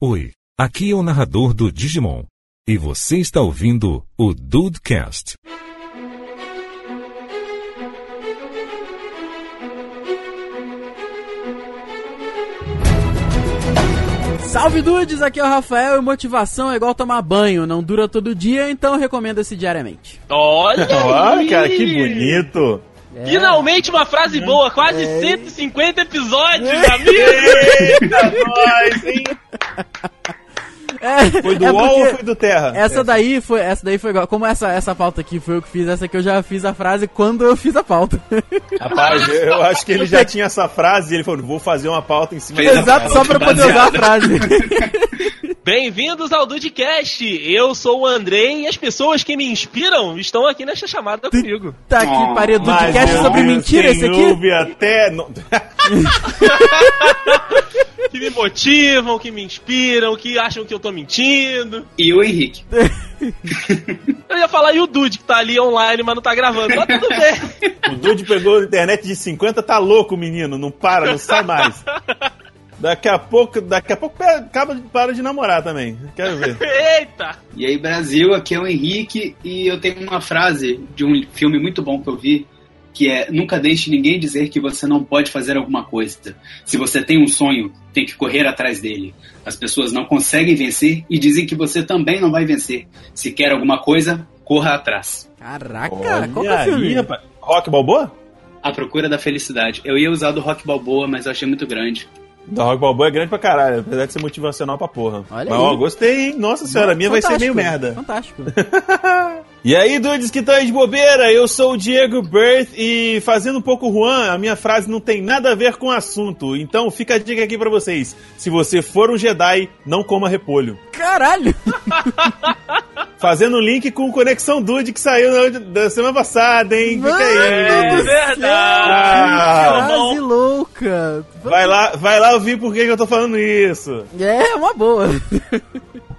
Oi, aqui é o narrador do Digimon. E você está ouvindo o Dudecast. Salve dudes, aqui é o Rafael e motivação é igual tomar banho, não dura todo dia, então recomendo esse diariamente. Olha Olha, aí! cara, que bonito. Finalmente uma frase boa, quase 150 episódios, É. amigo! Eita, nós, hein? É, Foi do é UOL ou foi do Terra? Essa daí foi, essa daí foi igual, como essa essa pauta aqui foi eu que fiz, essa aqui eu já fiz a frase quando eu fiz a pauta. Rapaz, eu, acho que ele já tinha essa frase e ele falou, vou fazer uma pauta em cima Exato, só pra poder usar a frase. Bem-vindos ao Dudecast! Eu sou o Andrei e as pessoas que me inspiram estão aqui nesta chamada comigo. Tá aqui, Oh, pariu, podcast meu sobre Deus, mentira esse aqui? ouve até... Que me motivam, que me inspiram, que acham que eu tô mentindo. E o Henrique. Eu ia falar e o Dude, que tá ali online, mas não tá gravando. Mas tudo bem. O Dude pegou a internet de 50, tá louco, menino. Não para, não sai mais. Daqui a pouco, daqui a pouco acaba de para de namorar também. Quero ver. Eita! E aí, Brasil, aqui é o Henrique e eu tenho uma frase de um filme muito bom que eu vi, que é nunca deixe ninguém dizer que você não pode fazer alguma coisa. Se você tem um sonho, tem que correr atrás dele. As pessoas não conseguem vencer e dizem que você também não vai vencer. Se quer alguma coisa, corra atrás. Caraca, Olha qual que é o filme? Rock Balboa? A procura da felicidade. Eu ia usar do Rock Balboa, mas eu achei muito grande. Da Rock Balboa é grande pra caralho, apesar de ser motivacional pra porra. Olha Mas aí. ó, gostei, hein? Nossa senhora, a minha vai ser meio merda. Fantástico. E aí, dudes que estão aí de bobeira, eu sou o Diego Berth e fazendo um pouco Juan, a minha frase não tem nada a ver com o assunto. Então fica a dica aqui pra vocês. Se você for um Jedi, não coma repolho. Caralho! Fazendo um link com o Conexão Dude que saiu na- da semana passada, hein? Fica aí. É verdade! Ah, Frase louca! vai lá, vai lá ouvir por que que eu tô falando isso. É, uma boa.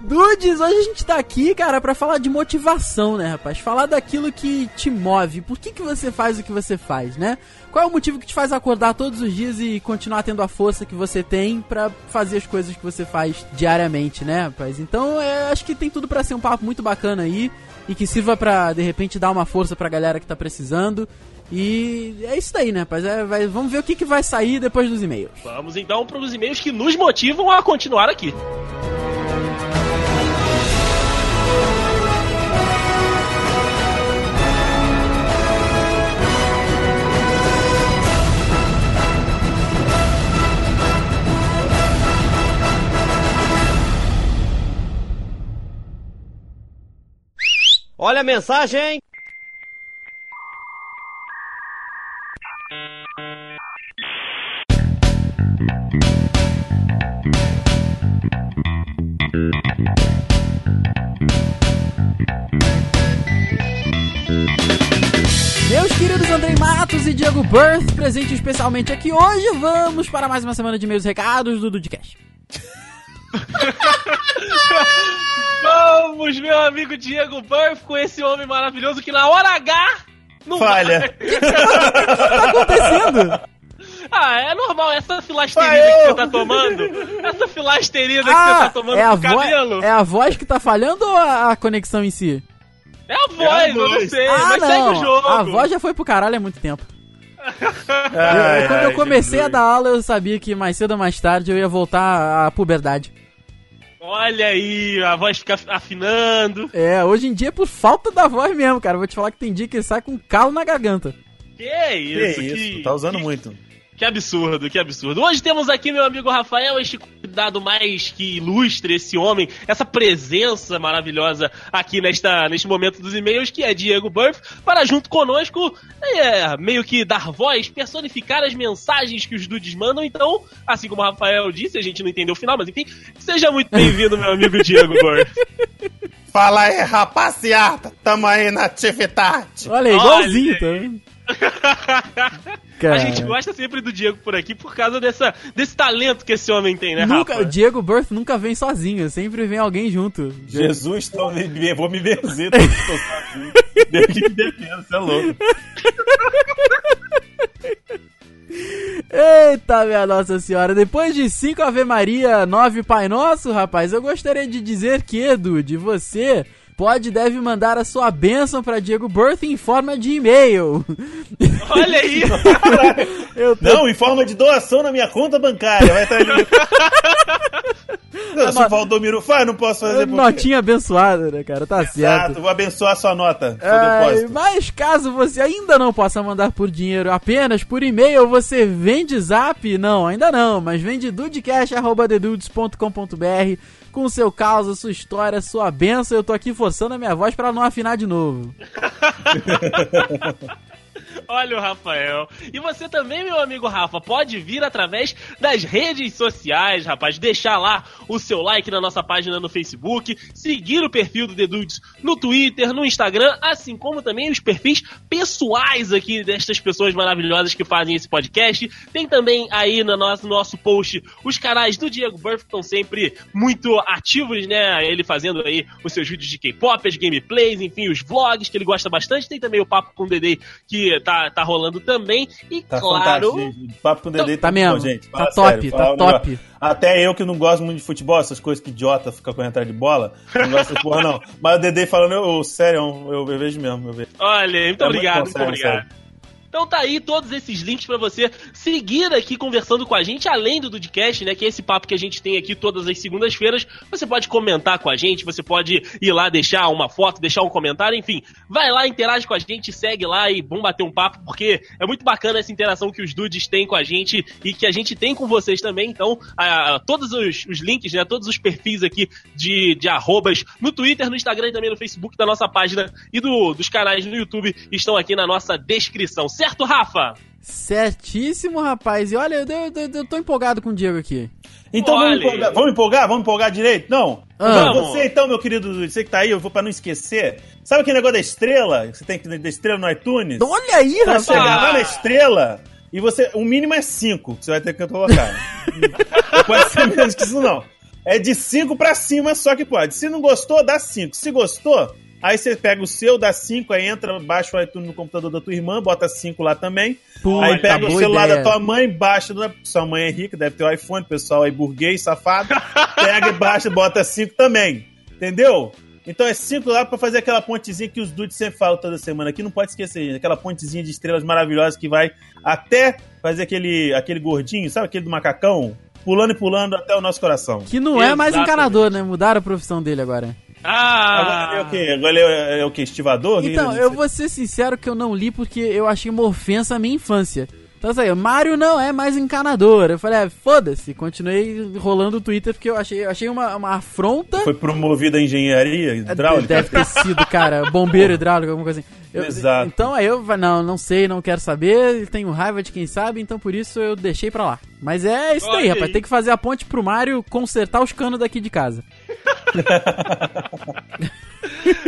Dudes, hoje a gente tá aqui, cara, pra falar de motivação, né, rapaz? Falar daquilo que te move. Por que, que você faz o que você faz, né? Qual é o motivo que te faz acordar todos os dias e continuar tendo a força que você tem pra fazer as coisas que você faz diariamente, né, rapaz? Então, é, acho que tem tudo pra ser um papo muito bacana aí e que sirva pra, de repente, dar uma força pra galera que tá precisando. E é isso daí, né, rapaz? É, vai- vamos ver o que, que vai sair depois dos e-mails. Vamos então para os e-mails que nos motivam a continuar aqui. Olha a mensagem! Meus queridos Andrei Matos e Diego Birth, presente especialmente aqui hoje, vamos para mais uma semana de meus recados do Dudcast. Vamos, meu amigo Diego Burff, com esse homem maravilhoso que na hora H não Falha. tá acontecendo? Ah, é normal, essa filasterida Vai, que eu. você tá tomando, essa filasterida que Ah, você tá tomando é a, no cabelo, voz, é a voz que tá falhando ou a, a conexão em si? é a voz, eu não voz. sei, ah, mas segue o não, jogo. a voz já foi pro caralho há muito tempo. Ai, Eu- quando ai, eu comecei Jesus. a dar aula, eu sabia que mais cedo ou mais tarde eu ia voltar à puberdade. Olha aí, a voz fica afinando. É, hoje em dia é por falta da voz mesmo, cara. Vou te falar que tem dia que sai com calo na garganta. Que Que isso, isso, que, tá usando que, muito. Que absurdo, que absurdo. Hoje temos aqui meu amigo Rafael, este convidado mais que ilustre, esse homem, essa presença maravilhosa aqui nesta, neste momento dos e-mails, que é Diego Burff, para junto conosco, é, meio que dar voz, personificar as mensagens que os dudes mandam. Então, assim como o Rafael disse, a gente não entendeu o final, mas enfim, seja muito bem-vindo, meu amigo Diego Burff. Fala aí, rapaziada, tamo aí na atividade. Olha, aí, igualzinho, tá vendo? A gente gosta sempre do Diego por aqui por causa dessa, desse talento que esse homem tem, né, Nunca, Rafa? o Diego Birth nunca vem sozinho, sempre vem alguém junto. Jesus, tô, me- vou me benzer, tô, tô sozinho. Deus que me defenda, você é louco. Eita, minha Nossa Senhora. Depois de 5 Ave Maria, 9 Pai Nosso, rapaz, eu gostaria de dizer que, de você pode e deve mandar a sua bênção para Diego Birth em forma de e-mail. Olha aí! Eu tô... Não, em forma de doação na minha conta bancária. Vai estar ali. Não, se o Valdomiro faz, não posso fazer porque- Notinha abençoada, né, cara? Tá certo. Exato, vou abençoar sua nota, depósito. mas caso você ainda não possa mandar por dinheiro, apenas por e-mail, você vende zap? Não, ainda não, mas vende dudecast.com.br com seu caso, sua história, sua benção. Eu tô aqui forçando a minha voz pra não afinar de novo. Olha o Rafael. E você também, meu amigo Rafa, pode vir através das redes sociais, rapaz. Deixar lá o seu like na nossa página no Facebook, seguir o perfil do The Dudes no Twitter, no Instagram, assim como também os perfis pessoais aqui destas pessoas maravilhosas que fazem esse podcast. Tem também aí no nosso, nosso post os canais do Diego Burff, estão sempre muito ativos, né? Ele fazendo aí os seus vídeos de K-pop, as gameplays, enfim, os vlogs que ele gosta bastante. Tem também o Papo com o Dedê que tá, tá rolando também. E Tá claro. fantástico. Papo com o Dedê Tá muito bom, mesmo. gente. Tá Fala top, sério, tá fala um top. negócio. Até eu que não gosto muito de futebol, essas coisas que idiota fica correndo atrás de bola, não gosto dessa porra não. Mas o Dedê falando, eu, sério, eu, eu vejo mesmo, eu vejo. Olha, muito É obrigado, muito muito, bom, sério, obrigado. Então tá aí todos esses links pra você seguir aqui conversando com a gente, além do Dudcast, né? Que é esse papo que a gente tem aqui todas as segundas-feiras. Você pode comentar com a gente, você pode ir lá deixar uma foto, deixar um comentário, enfim. Vai lá, interage com a gente, segue lá e vamos bater um papo, porque é muito bacana essa interação que os dudes têm com a gente e que a gente tem com vocês também. Então, a- todos os, os links, né? Todos os perfis aqui de, de arrobas no Twitter, no Instagram e também no Facebook da nossa página e do, dos canais no YouTube estão aqui na nossa descrição. Certo, Rafa? Certíssimo, rapaz. E olha, eu, eu, eu- eu tô empolgado com o Diego aqui. Então vamos empolgar, vamos empolgar? Vamos empolgar direito? Não? Ah. Então, Você então, meu querido, você que tá aí, eu vou pra não esquecer. Sabe aquele negócio da estrela? que Você tem que da estrela no iTunes? Olha aí, Vai rapaz. chegar lá na estrela e você. O mínimo é 5 que você vai ter que colocar. não pode ser menos que isso, não. É de 5 pra cima só que pode. Se não gostou, dá 5. Se gostou, aí você pega o seu, dá 5, aí entra, baixa o iTunes no computador da tua irmã, bota 5 lá também. Puta, aí pega o boa celular ideia. da tua mãe, baixa. Sua mãe é rica, deve ter o iPhone, pessoal aí burguês, safado. Pega e baixa, bota 5 também. Entendeu? Então é 5 lá pra fazer aquela pontezinha que os dudes sempre falam toda semana aqui. Não pode esquecer, gente. Aquela pontezinha de estrelas maravilhosas que vai até fazer aquele, aquele gordinho, sabe aquele do macacão? Pulando e pulando até o nosso coração. Que não é mais encanador, né? Mudaram a profissão dele agora. Ah! Agora ele é o quê? Agora ele é, é o quê? Estivador? Então, eu vou ser sincero que eu não li porque eu achei uma ofensa à minha infância. Então, assim, Mario não é mais encanador. Eu falei, ah, foda-se. Continuei rolando o Twitter porque eu achei, eu achei uma, uma afronta. Foi promovido a engenharia hidráulica? Deve ter sido, cara, bombeiro hidráulico, alguma coisa assim. Eu- Exato. Então aí eu falei, não, não sei, não quero saber, tenho raiva de quem sabe, então por isso eu deixei pra lá. Mas é isso daí, Olha rapaz. aí. Tem que fazer a ponte pro Mario consertar os canos daqui de casa.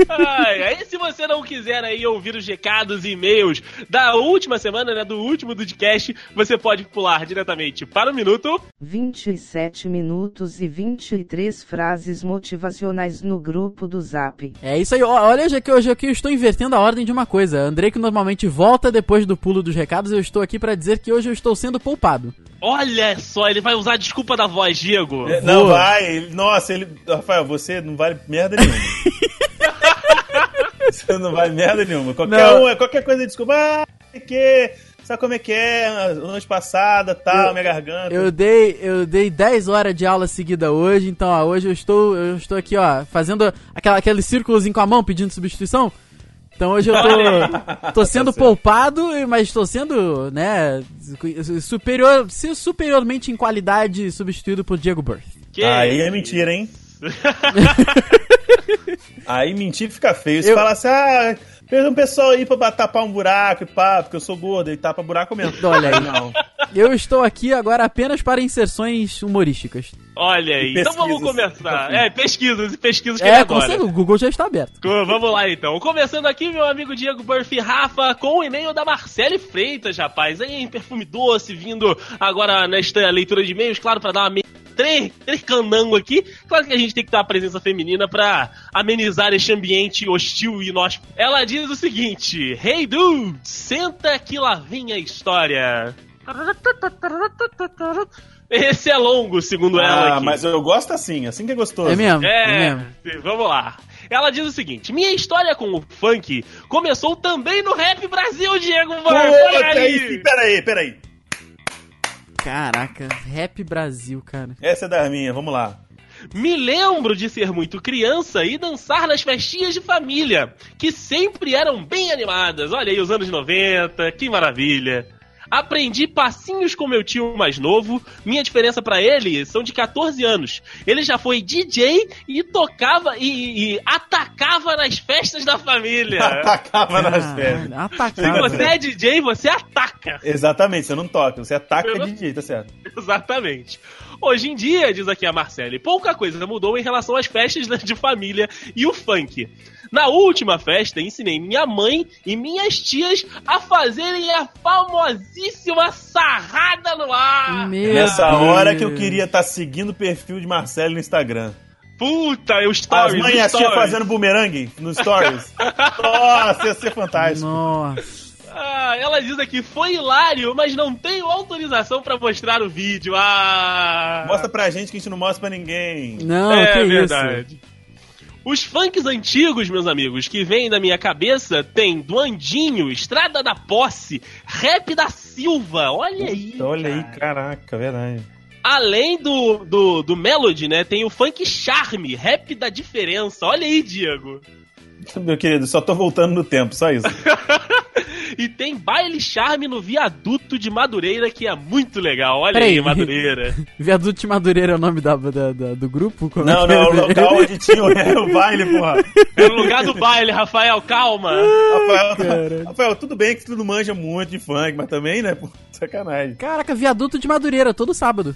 Ai, aí se você não quiser aí ouvir os recados e e-mails da última semana, né, do último Dudcast, você pode pular diretamente para o minuto 27 minutos e 23 frases motivacionais no grupo do Zap. É isso aí. Olha, já que hoje aqui eu estou invertendo a ordem de uma coisa. Andrei que normalmente volta depois do pulo dos recados, eu estou aqui pra dizer que hoje eu estou sendo poupado. Olha só, ele vai usar a desculpa da voz, Diego. É, Não vai. Nossa, ele. Rafael, você não vale merda nenhuma. você não vale merda nenhuma. Qualquer Não. um, é qualquer coisa, desculpa. Ah, que. Sabe como é que é? Noite passada, tal, Eu- minha garganta. Eu dei, eu dei 10 horas de aula seguida hoje, então ó, hoje eu estou, eu estou aqui, ó, fazendo aquela, aquele círculozinho com a mão pedindo substituição. Então hoje eu tô, tô sendo Tá poupado, mas estou sendo, né, superior, superiormente em qualidade substituído por Diego Birth. Que Aí é mentira, hein? Aí mentir fica feio. Se Eu- falar assim, ah, fez um pessoal aí pra tapar um buraco e pá, porque eu sou gordo e tapa buraco mesmo. Olha aí. Não. Eu estou aqui agora apenas para inserções humorísticas. Olha aí, então vamos começar. É, pesquisas e pesquisas que É, certeza, o Google já está aberto. Vamos lá então. Começando aqui, meu amigo Diego Burfi Rafa, com o e-mail da Marcele Freitas, rapaz. Aí em perfume doce, vindo agora nesta leitura de e-mails, claro, pra dar uma me... três, três aqui. Claro que a gente tem que ter uma presença feminina pra amenizar este ambiente hostil e inóspito. Ela diz o seguinte: Hey dude, senta que lá vem a história. Esse é longo, segundo ela Ah, mas eu gosto assim, assim que é gostoso. É mesmo? É, É mesmo. vamos lá. Ela diz o seguinte: Minha história com o funk começou também no Rap Brasil, Diego Burr. Olha Puta, aí aí. sim, peraí, peraí. Caraca, Rap Brasil, cara. Essa é da minha, vamos lá. Me lembro de ser muito criança e dançar nas festinhas de família, que sempre eram bem animadas. Olha aí, os anos 90, que maravilha. Aprendi passinhos com meu tio mais novo. Minha diferença pra ele são de 14 anos. Ele já foi DJ e tocava e, e atacava nas festas da família. Atacava nas Caralho, festas. Se Atacava. você é DJ, você ataca. Exatamente, você não toca, você ataca não- DJ, tá certo. Exatamente. Hoje em dia, diz aqui a Marcele, pouca coisa mudou em relação às festas de família e o funk. Na última festa, ensinei minha mãe e minhas tias a fazerem a famosíssima sarrada no ar. Meu Nessa Deus. hora que eu queria estar seguindo o perfil de Marcelo no Instagram. Puta, eu As stories, mães e as tia stories. fazendo bumerangue no stories. Nossa, ia ser fantástico. Nossa. Ah, ela diz aqui, foi hilário, mas não tenho autorização pra mostrar o vídeo. Ah! Mostra pra gente que a gente não mostra pra ninguém. Não, é que verdade. Os funks antigos, meus amigos, que vêm da minha cabeça, tem Duandinho, Estrada da Posse, Rap da Silva, olha aí. Então, Olha aí, cara. caraca, verdade. Além do, do, do Melody, né, tem o funk Charme, Rap da Diferença, olha aí, Diego. Meu querido, só tô voltando no tempo, só isso. E tem Baile Charme no Viaduto de Madureira, que é muito legal, olha Peraí. aí, Madureira. Viaduto de Madureira é o nome da, da- da- do grupo? Como Não, é que não, é? o local onde tinha o, o baile, porra. É no lugar do baile, Rafael, calma. Rafael, Rafael, tudo bem que tu não manja muito de funk, mas também, né, pô, sacanagem. Caraca, Viaduto de Madureira, todo sábado.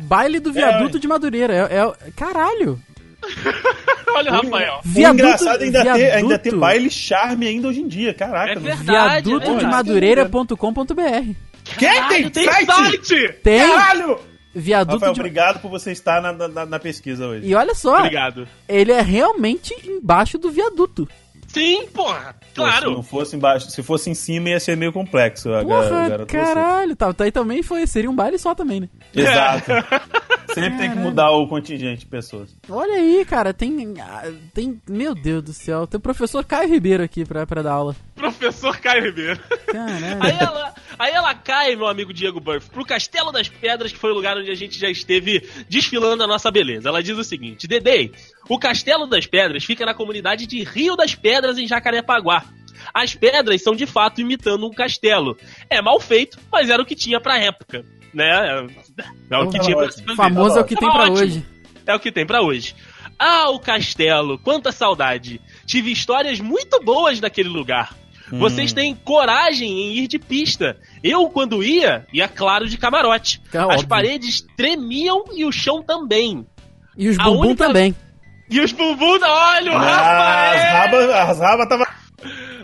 Baile do Viaduto de Madureira. É, é- Caralho. Olha o Rafael. Viaduto- engraçado é ainda ter, ainda viaduto. ter baile charme ainda hoje em dia, caraca. É verdade. Verdade, Viaduto né? de Madureira.com.br. Quem tem, tem site? site? Tem Caralho! Viaduto Rafael, de obrigado por você estar na, na- na pesquisa hoje. E olha só, Obrigado. ele é realmente embaixo do viaduto. Sim, porra, Pô, Se claro. não fosse embaixo, se fosse em cima ia ser meio complexo. a Porra, garoto, caralho. Tá, tá aí também foi, seria um baile só também, né? Exato. Sempre tem que mudar o contingente de pessoas. Olha aí, cara, tem. ah, tem meu Deus do céu, tem o professor Caio Ribeiro aqui pra, pra dar aula. Professor Caio Ribeiro. Caralho. Aí ela, aí ela cai, meu amigo Diego Burff, pro Castelo das Pedras, que foi o lugar onde a gente já esteve desfilando a nossa beleza. Ela diz o seguinte: Dedei, o Castelo das Pedras fica na comunidade de Rio das Pedras, em Jacarepaguá. As pedras são de fato imitando um castelo. É mal feito, mas era o que tinha pra época. Né? É o que tinha pra se fazer. Famoso é o que tem pra ótimo. hoje. É o que tem pra hoje. Ah, o castelo, quanta saudade. Tive histórias muito boas naquele lugar. Hum. Vocês têm coragem em ir de pista. Eu, quando ia, ia claro de camarote. É As óbvio. paredes tremiam e o chão também. E os bumbum única- também. E os bumbum, olha o Ah, as Rafael! rabas, as rabas tava.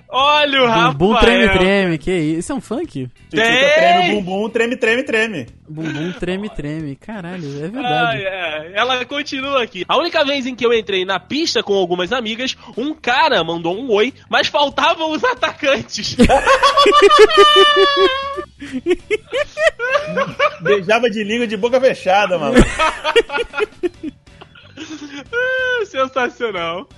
Olha o Rafael! Bumbum treme, treme. Que isso? Isso é um funk? Tchuchuca treme bumbum, treme, treme, treme. Bumbum treme, treme. Caralho, é Ah, verdade. é. Ela continua aqui. A única vez em que eu entrei na pista com algumas amigas, um cara mandou um oi, mas faltavam os atacantes. Beijava de língua de boca fechada, mano. Ah, Sensacional.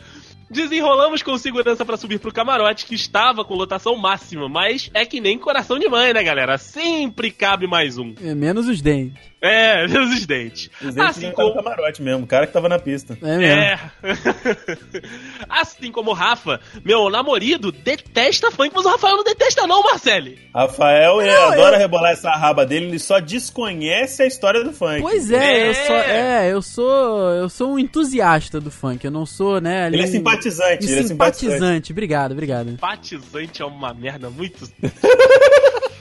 Desenrolamos com segurança pra subir pro camarote, que estava com lotação máxima, mas é que nem coração de mãe, né, galera? Sempre cabe mais um. É menos os dentes. É, os dentes. Os dentes Assim como. camarote mesmo, o cara que tava na pista. É mesmo. É. assim como o Rafa, meu namorado detesta funk, mas o Rafael não detesta, não, Marcele. Rafael, ele Não, adora rebolar essa raba dele, ele só desconhece a história do funk. Pois é, É. eu sou, é, eu sou, eu sou um entusiasta do funk. Eu não sou, né? ali Ele é um- simpatizante, um ele é simpatizante. simpatizante. Obrigado, obrigado. Simpatizante é uma merda muito.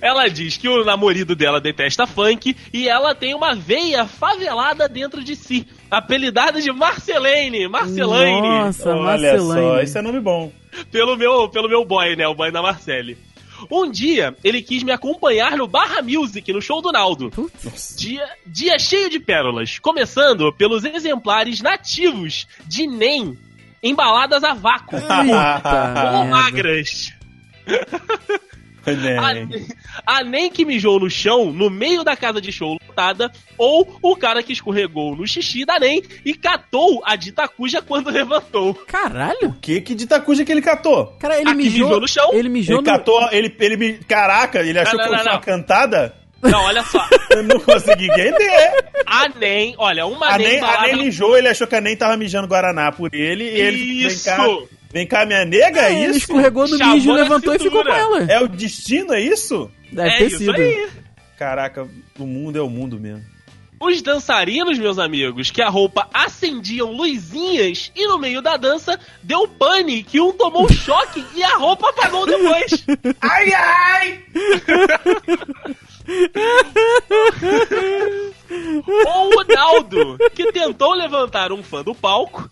Ela diz que o namorado dela detesta funk e ela tem uma veia favelada dentro de si, apelidada de Marcelene, Marcelane, Nossa, Olha só, Marcelane. esse é nome bom. pelo meu, pelo meu boy, né, o boy da Marcele. Um dia, ele quis me acompanhar no Barra Music, no show do Naldo. Putz. Dia, dia cheio de pérolas, começando pelos exemplares nativos de NEM, embaladas a vácuo, Eita ou magras. A, Nem. a nem que mijou no chão, no meio da casa de show lotada, ou o cara que escorregou no xixi da NEM e catou a dita cuja quando levantou. Caralho. Que que de tacuja que ele catou? Cara, ele mijou, mijou no chão. Ele mijou Ele no... catou, ele, ele me. Caraca, ele achou Não, que não, fosse não, uma cantada? Não, olha só. Eu não consegui entender. A NEM, olha, uma A NEM nem, a nem mijou, ele achou que a nem tava mijando Guaraná por ele. E ele Isso! vem cá, vem cá, minha nega, é, É, ele isso? escorregou no na levantou e ficou com ela. É o destino, é isso? Deve é ter isso sido. aí. Caraca, o mundo é o mundo mesmo. Os dançarinos, meus amigos, que a roupa acendiam luzinhas e no meio da dança deu pane que um tomou um choque e a roupa apagou depois. Ai, ai! Ou o Naldo, que tentou levantar um fã do palco,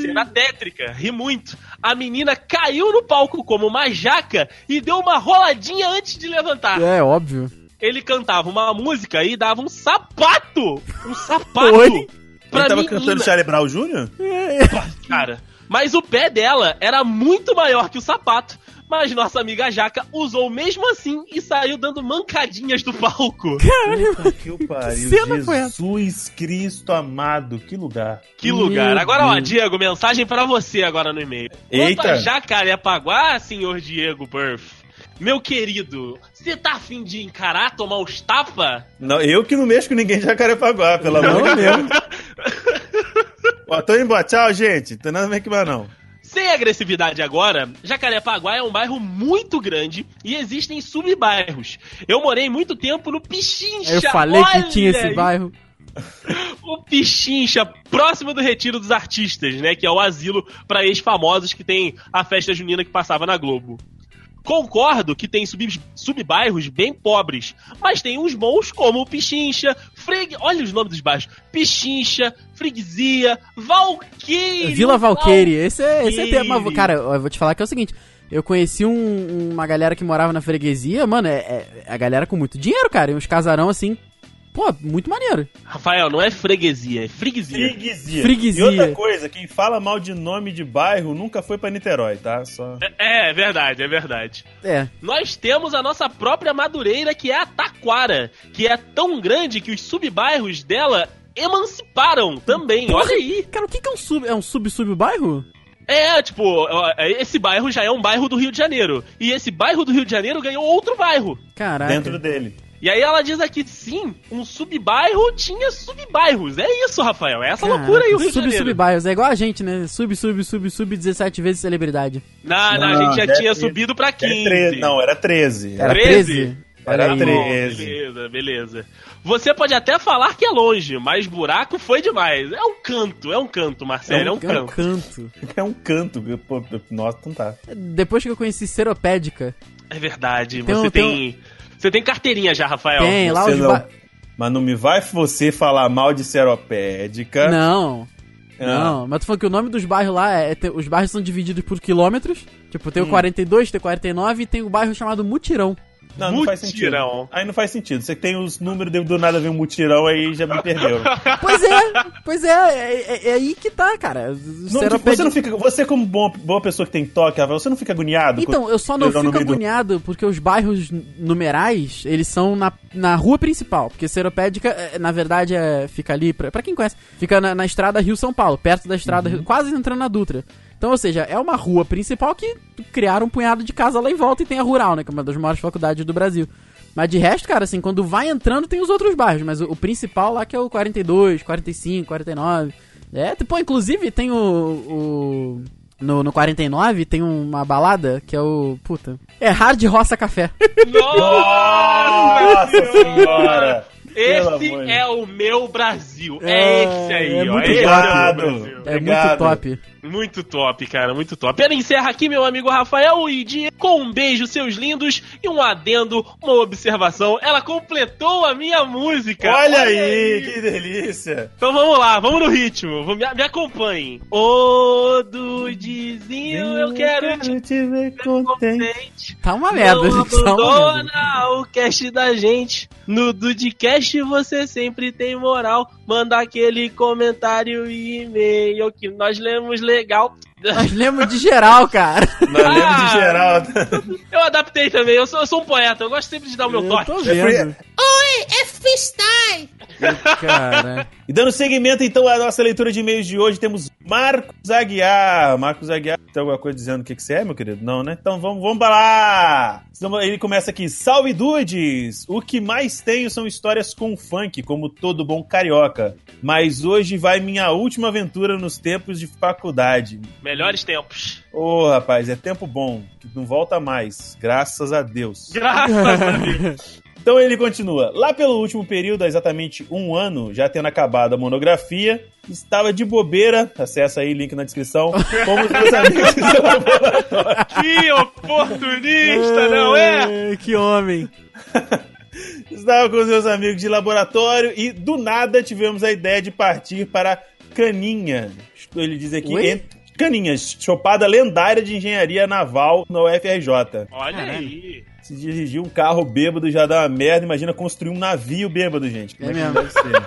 cena tétrica, ri muito. A menina caiu no palco como uma jaca e deu uma roladinha antes de levantar. É, óbvio. Ele cantava uma música e dava um sapato! Um sapato! Oi? Pra ele tava menina. cantando Charlie Brown Jr.? cara. Mas o pé dela era muito maior que o sapato. Mas nossa amiga Jaca usou mesmo assim e saiu dando mancadinhas do palco. Puta que o pariu. cena foi essa? Jesus Cristo amado, que lugar. Que lugar. Agora, ó. Diego, mensagem pra você agora no e-mail. Eita. Quanto a Jacarepaguá, senhor Diego Burff, meu querido, você tá afim de encarar, tomar uns tapa? Não, eu que não mexo com ninguém de Jacarepaguá, pelo amor de Deus. Ó, tô indo embora. Tchau, gente. Tem nada a ver com mais não. Sem agressividade agora, Jacarepaguá é um bairro muito grande e existem subbairros. Eu morei muito tempo no Pichincha. Eu falei que tinha esse bairro. O Pichincha, próximo do Retiro dos Artistas, né? Que é o asilo para ex-famosos que tem a festa junina que passava na Globo. Concordo que tem sub- subbairros bem pobres, mas tem uns bons como Pichincha, Freg... Olha os nomes dos bairros. Pichincha, Freguesia, Valqueire. Vila Valqueire. Esse é, esse é tema. Cara, eu vou te falar que é o seguinte. Eu conheci um- uma galera que morava na freguesia, mano, é- é a galera com muito dinheiro, cara. E uns casarão assim, pô, muito maneiro. Rafael, não é freguesia, é freguesia. Freguesia. Freguesia. E outra coisa, quem fala mal de nome de bairro nunca foi pra Niterói, tá? Só... É, é verdade, é verdade. É. Nós temos a nossa própria Madureira, que é a Taquara, que é tão grande que os subbairros dela emanciparam também. Porra, Olha aí. Cara, o que, é um sub? É um sub-sub-bairro? É, tipo, ó, esse bairro já é um bairro do Rio de Janeiro. E esse bairro do Rio de Janeiro ganhou outro bairro. Caraca. Dentro dele. E aí ela diz aqui, sim, um subbairro tinha subbairros. É isso, Rafael. É essa loucura aí o Rio de sub, Janeiro. Sub-bairros. É igual a gente, né? Sub, sub, sub, sub 17 vezes celebridade. Não, não, Não, a gente já tinha subido pra 15. Era 13, não, era 13. Era 13? 13? Era Olha aí. 13. Beleza, beleza. Você pode até falar que é longe, mas buraco foi demais. É um canto, é um canto, Marcelo, é um, É um canto. canto. É um canto. Pô, nossa, não tá. Depois que eu conheci Seropédica, É verdade. Tem você um- tem. Você tem carteirinha já, Rafael? tem lá Você os... não- ba- Mas não me vai você falar mal de seropédica. Não, Ah. não. Mas tu falou que o nome dos bairros lá, é, tem- os bairros são divididos por quilômetros. Tipo, Hum. tem o 42, tem o 49 e tem o bairro chamado Mutirão. Não, não faz sentido. Mutirão. Aí não faz sentido. Você tem os números, do nada vem um mutirão aí já me perdeu. Pois é, pois é, é, é- é aí que tá, cara. Não, tipo, Seropédica- você não fica. Você, como bom, boa pessoa que tem toque, você não fica agoniado? Então, eu só não fico nome do- agoniado porque os bairros numerais, eles são na, na rua principal. Porque Seropédica, é, na verdade, é, fica ali, pra, pra quem conhece, fica na, na estrada Rio-São Paulo, perto da estrada, Uhum. Rio- quase entrando na Dutra. Então, ou seja, é uma rua principal que criaram um punhado de casa lá em volta e tem a Rural, né? Que é uma das maiores faculdades do Brasil. Mas de resto, cara, assim, quando vai entrando tem os outros bairros, mas o, o principal lá que é o 42, 45, 49. É, pô, inclusive tem o. o no, no 49 tem uma balada que é o. Puta. É Hard Roça Café. Nossa! Nossa senhora! Esse é o meu Brasil. É, É, esse aí, é ó. muito Esse é o Obrigado. meu Brasil. É muito top. Muito top, cara, muito top. Ela encerra aqui, meu amigo Rafael e Diego, com um beijo, seus lindos, e um adendo, uma observação. Ela completou a minha música. Olha aí, que delícia! Então vamos lá, vamos no ritmo. Vamos- Me, me acompanhem. Ô, Dudizinho, eu quero te te ver ver contente. Tá uma merda, Não gente. Tá uma merda. abandona o cast da gente. No Dudcast você sempre tem moral. Manda aquele comentário e e-mail que nós lemos legal. Nós lemos de geral, cara. Nós lemos Ah! de geral. Eu adaptei também, eu sou, eu sou um poeta, eu gosto sempre de dar o meu Eu toque. tô vendo. Cara. E dando seguimento, então, à nossa leitura de e-mails de hoje, temos Marcos Aguiar. Marcos Aguiar, tem alguma coisa dizendo o que, que você é, meu querido? Não, né? Então vamos, vamos pra lá! Ele começa aqui. Salve, dudes! O que mais tenho são histórias com funk, como todo bom carioca. Mas hoje vai minha última aventura nos tempos de faculdade. Melhores tempos. Ô, rapaz, é tempo bom, que não volta mais, graças a Deus. Graças a Deus. Então ele continua. Lá pelo último período, há exatamente um ano, já tendo acabado a monografia, estava de bobeira, acessa aí, link na descrição, como os meus amigos do laboratório. Que oportunista, não é? Que homem. Estava com os meus amigos de laboratório e do nada tivemos a ideia de partir para Caninha. Ele diz aqui, Oi? Caninhas, chopada lendária de engenharia naval na UFRJ. Olha Caralho. aí. Se dirigir um carro bêbado já dá uma merda, imagina construir um navio bêbado, gente. Como É é, que mesmo. deve ser?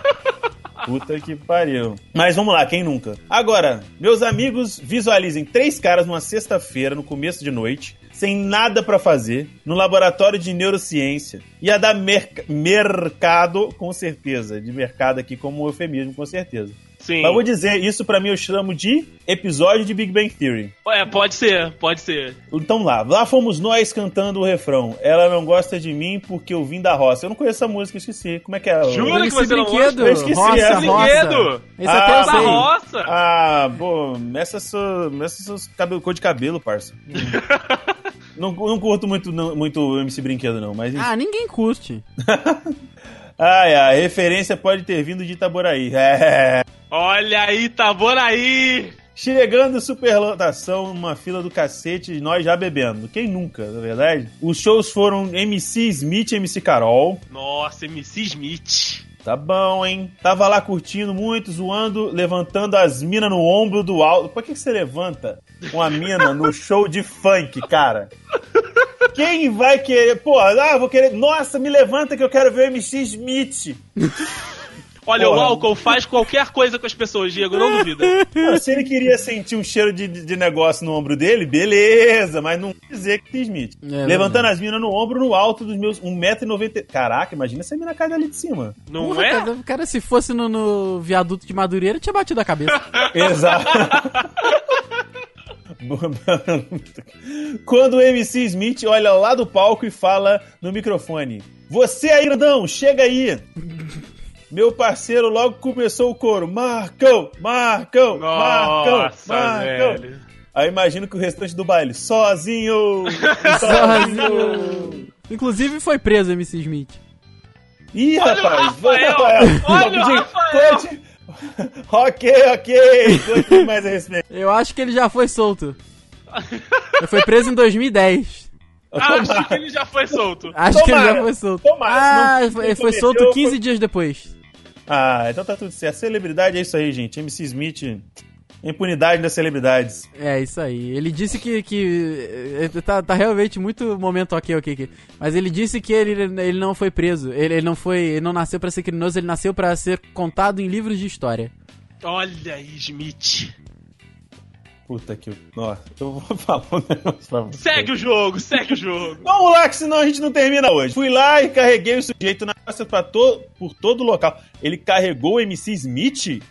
Puta que pariu. Mas vamos lá, quem nunca? Agora, meus amigos, visualizem três caras numa sexta-feira, no começo de noite, sem nada pra fazer, no laboratório de neurociência. Ia dar merc- mercado, com certeza. De mercado aqui como um eufemismo, com certeza. Sim. Mas vou dizer, isso pra mim eu chamo de episódio de Big Bang Theory. É, pode ser, pode ser. Então lá, lá fomos nós cantando o refrão. Ela não gosta de mim porque eu vim da roça. Eu não conheço essa música, esqueci. Como é que é? Jura que você não brinquedo, Eu esqueci, roça, é brinquedo. Esse até Ah, eu Da roça. Ah, pô, essa sua, essa sua cabelo, cor de cabelo, parça. não, não curto muito, não, muito MC Brinquedo, não, mas. Ah, ninguém curte. Ai, a referência pode ter vindo de Itaboraí. É. Olha aí, Taboraí. Chegando superlotação, uma fila do cacete, nós já bebendo. Quem nunca, na verdade? Os shows foram MC Smith e MC Carol. Nossa, MC Smith. Tá bom, hein? Tava lá curtindo muito, zoando, levantando as minas no ombro do alto. Por que, que você levanta com a mina no show de funk, cara? Quem vai querer? Pô, ah, vou querer. Nossa, me levanta que eu quero ver o MC Smith. Olha, Porra. o álcool faz qualquer coisa com as pessoas, Diego, não duvida. Pô, se ele queria sentir um cheiro de, de negócio no ombro dele, beleza, mas não quer dizer que tem Smith. É Levantando as minas no ombro, no alto dos meus 1,90m. Caraca, imagina essa mina cair ali de cima. Não Porra, é? Cara, cara, se fosse no, no viaduto de Madureira, tinha batido a cabeça. Exato. Quando o MC Smith olha lá do palco e fala no microfone: Você aí, grandão, chega aí! Meu parceiro logo começou o coro: Marcão, Marcão, Marcão, Nossa, Marcão. velho. Aí imagino que o restante do baile: Sozinho! Sozinho. Inclusive foi preso o MC Smith. Ih, Olha o rapaz! Rafael! Olha o Rafael! ok, ok! Mais a respeito. Eu acho que ele já foi solto. Ele foi preso em 2010. Acho que ele já foi solto. Acho que ele Tomara, já foi solto. tomara, ah, senão ele foi solto 15 dias depois. Ah, então tá tudo certo. Celebridade é isso aí, gente. MC Smith, impunidade das celebridades. É, isso aí. Ele disse que. que eh, tá, tá realmente muito momento ok, ok, ok. Mas ele disse que ele, ele não foi preso. Ele, ele não foi. Ele não nasceu pra ser criminoso, ele nasceu pra ser contado em livros de história. Olha aí, Smith. Puta que. Ó, eu vou falar um negócio pra você. Segue o jogo, segue o jogo. Vamos lá, que senão a gente não termina hoje. Fui lá e carreguei o sujeito na costa pra to... por todo o local. Ele carregou o MC Smith?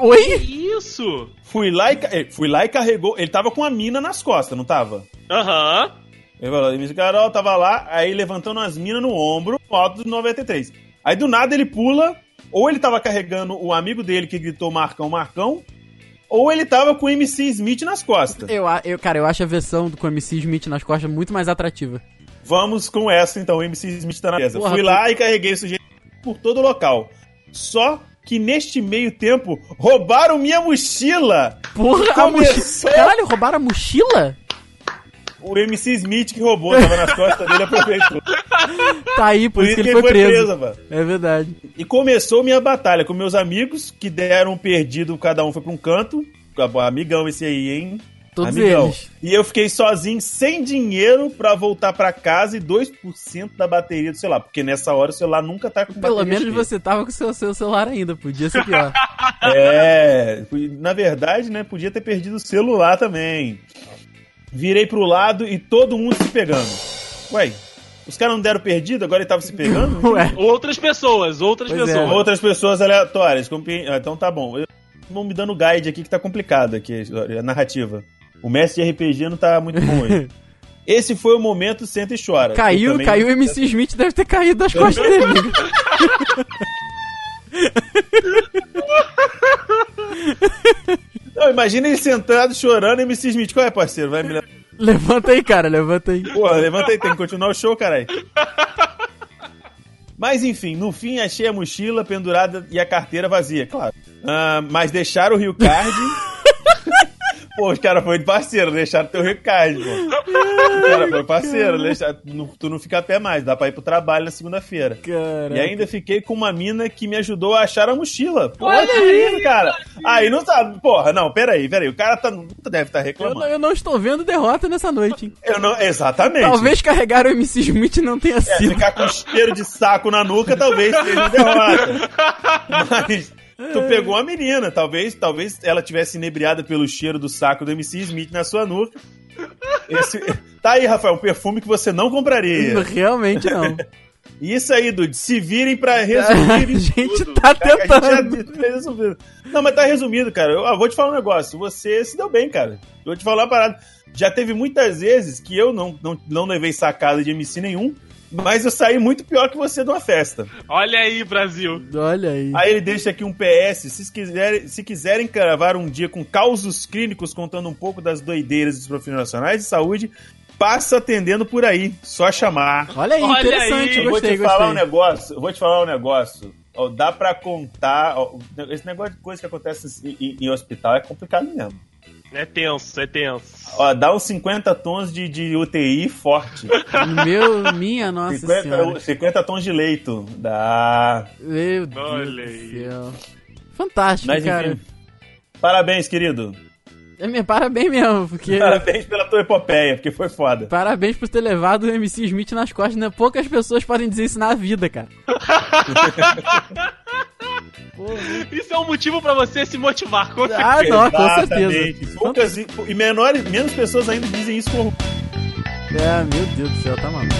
Oi? Que isso? Fui lá e, eh, fui lá e carregou. Ele tava com a mina nas costas, não tava? Aham. Ele falou, MC Carol tava lá, aí levantando as minas no ombro, no alto do 93. Aí do nada ele pula, ou ele tava carregando o amigo dele que gritou Marcão, Marcão, ou ele tava com o MC Smith nas costas. Eu, a- eu, cara, eu acho a versão do com o MC Smith nas costas muito mais atrativa. Vamos com essa então, o MC Smith tá na mesa. Porra, Fui lá e carreguei o sujeito por todo o local. Só que neste meio tempo roubaram minha mochila. Porra, a Começou- mochila. Caralho, roubaram a mochila? O MC Smith que roubou, tava nas costas dele, aproveitou. Tá aí, por, Por isso que ele foi, preso. mano. É verdade. E começou minha batalha com meus amigos, que deram um perdido, cada um foi pra um canto. Amigão esse aí, hein? Todos Amigão. eles. E eu fiquei sozinho, sem dinheiro pra voltar pra casa e 2% da bateria do celular. Porque nessa hora o celular nunca tá com Pelo bateria menos cheia. você tava com o seu, seu celular ainda, podia ser pior. É, na verdade, né, podia ter perdido o celular também. Virei pro lado e todo mundo se pegando. Ué, os caras não deram perdido, agora ele tava se pegando? Ué, Outras pessoas, outras Pois é. pessoas. Outras pessoas aleatórias. ah, Então tá bom. Eu- Vão me dando guide aqui que tá complicado aqui a narrativa. O mestre de RPG não tá muito bom hoje. Esse foi o momento Senta e Chora. Caiu, também- caiu o MC Smith, deve ter caído das costas dele. Não, imagina ele sentado chorando e MC Smith. Qual é, parceiro? Vai me levar. levanta aí, cara, levanta aí. Porra, levanta aí, tem que continuar o show, caralho. Mas enfim, no fim achei a mochila pendurada e a carteira vazia, claro. Ah, mas deixaram o Rio Card. Pô, os caras foram de parceiro, deixaram teu Card, pô. Os caras foram parceiro, deixaram, não- tu não fica a pé mais, dá pra ir pro trabalho na segunda-feira. Cara. E ainda fiquei com uma mina que me ajudou a achar a mochila. Olha aí, cara. Aí não sabe. Porra, não, peraí, peraí. O cara tá, deve estar Eu, reclamando. não- eu não estou vendo derrota nessa noite, hein? Eu não, exatamente. Talvez carregar o MC Smith não tenha É, sido. ficar com cheiro de saco na nuca talvez seja derrota. Mas tu pegou a menina, talvez, talvez ela tivesse inebriada pelo cheiro do saco do MC Smith na sua nuca. Esse- tá aí, Rafael, um perfume que você não compraria. Realmente não. Isso aí, Dude, se virem pra resumir a gente tudo. tá Cara, gente tentando. fez resumido. Não, mas tá resumido, cara. Eu vou te falar um negócio. Você se deu bem, cara. Eu vou te falar uma parada. Já teve muitas vezes que eu não, não, não levei sacada de MC nenhum, mas eu saí muito pior que você de uma festa. Olha aí, Brasil. Olha aí. Aí ele deixa aqui um PS. Se quiserem, se quiserem gravar um dia com causos clínicos contando um pouco das doideiras dos profissionais de saúde, passa atendendo por aí. Só chamar. Olha aí, Olha interessante, aí. Eu vou gostei, te falar um gostei. negócio. Eu vou te falar um negócio. Ó, dá pra contar. ó, esse negócio de coisa que acontece em, em- em hospital é complicado mesmo. É tenso, é tenso. Ó, dá uns 50 tons de, de UTI forte. Meu, minha nossa 50, senhora. 50 tons de leito. Dá. Meu Deus Olha do aí. céu. Fantástico, Mas cara. enfim. Parabéns, querido. É, meu, parabéns mesmo, porque. Parabéns pela tua epopeia, porque foi foda. Parabéns por ter levado o MC Smith nas costas, né? Poucas pessoas podem dizer isso na vida, cara. Isso é um motivo pra você se motivar, com certeza. Ah, não, com certeza. Poucas e, e menores, menos pessoas ainda dizem isso com É, meu Deus do céu, tá maluco.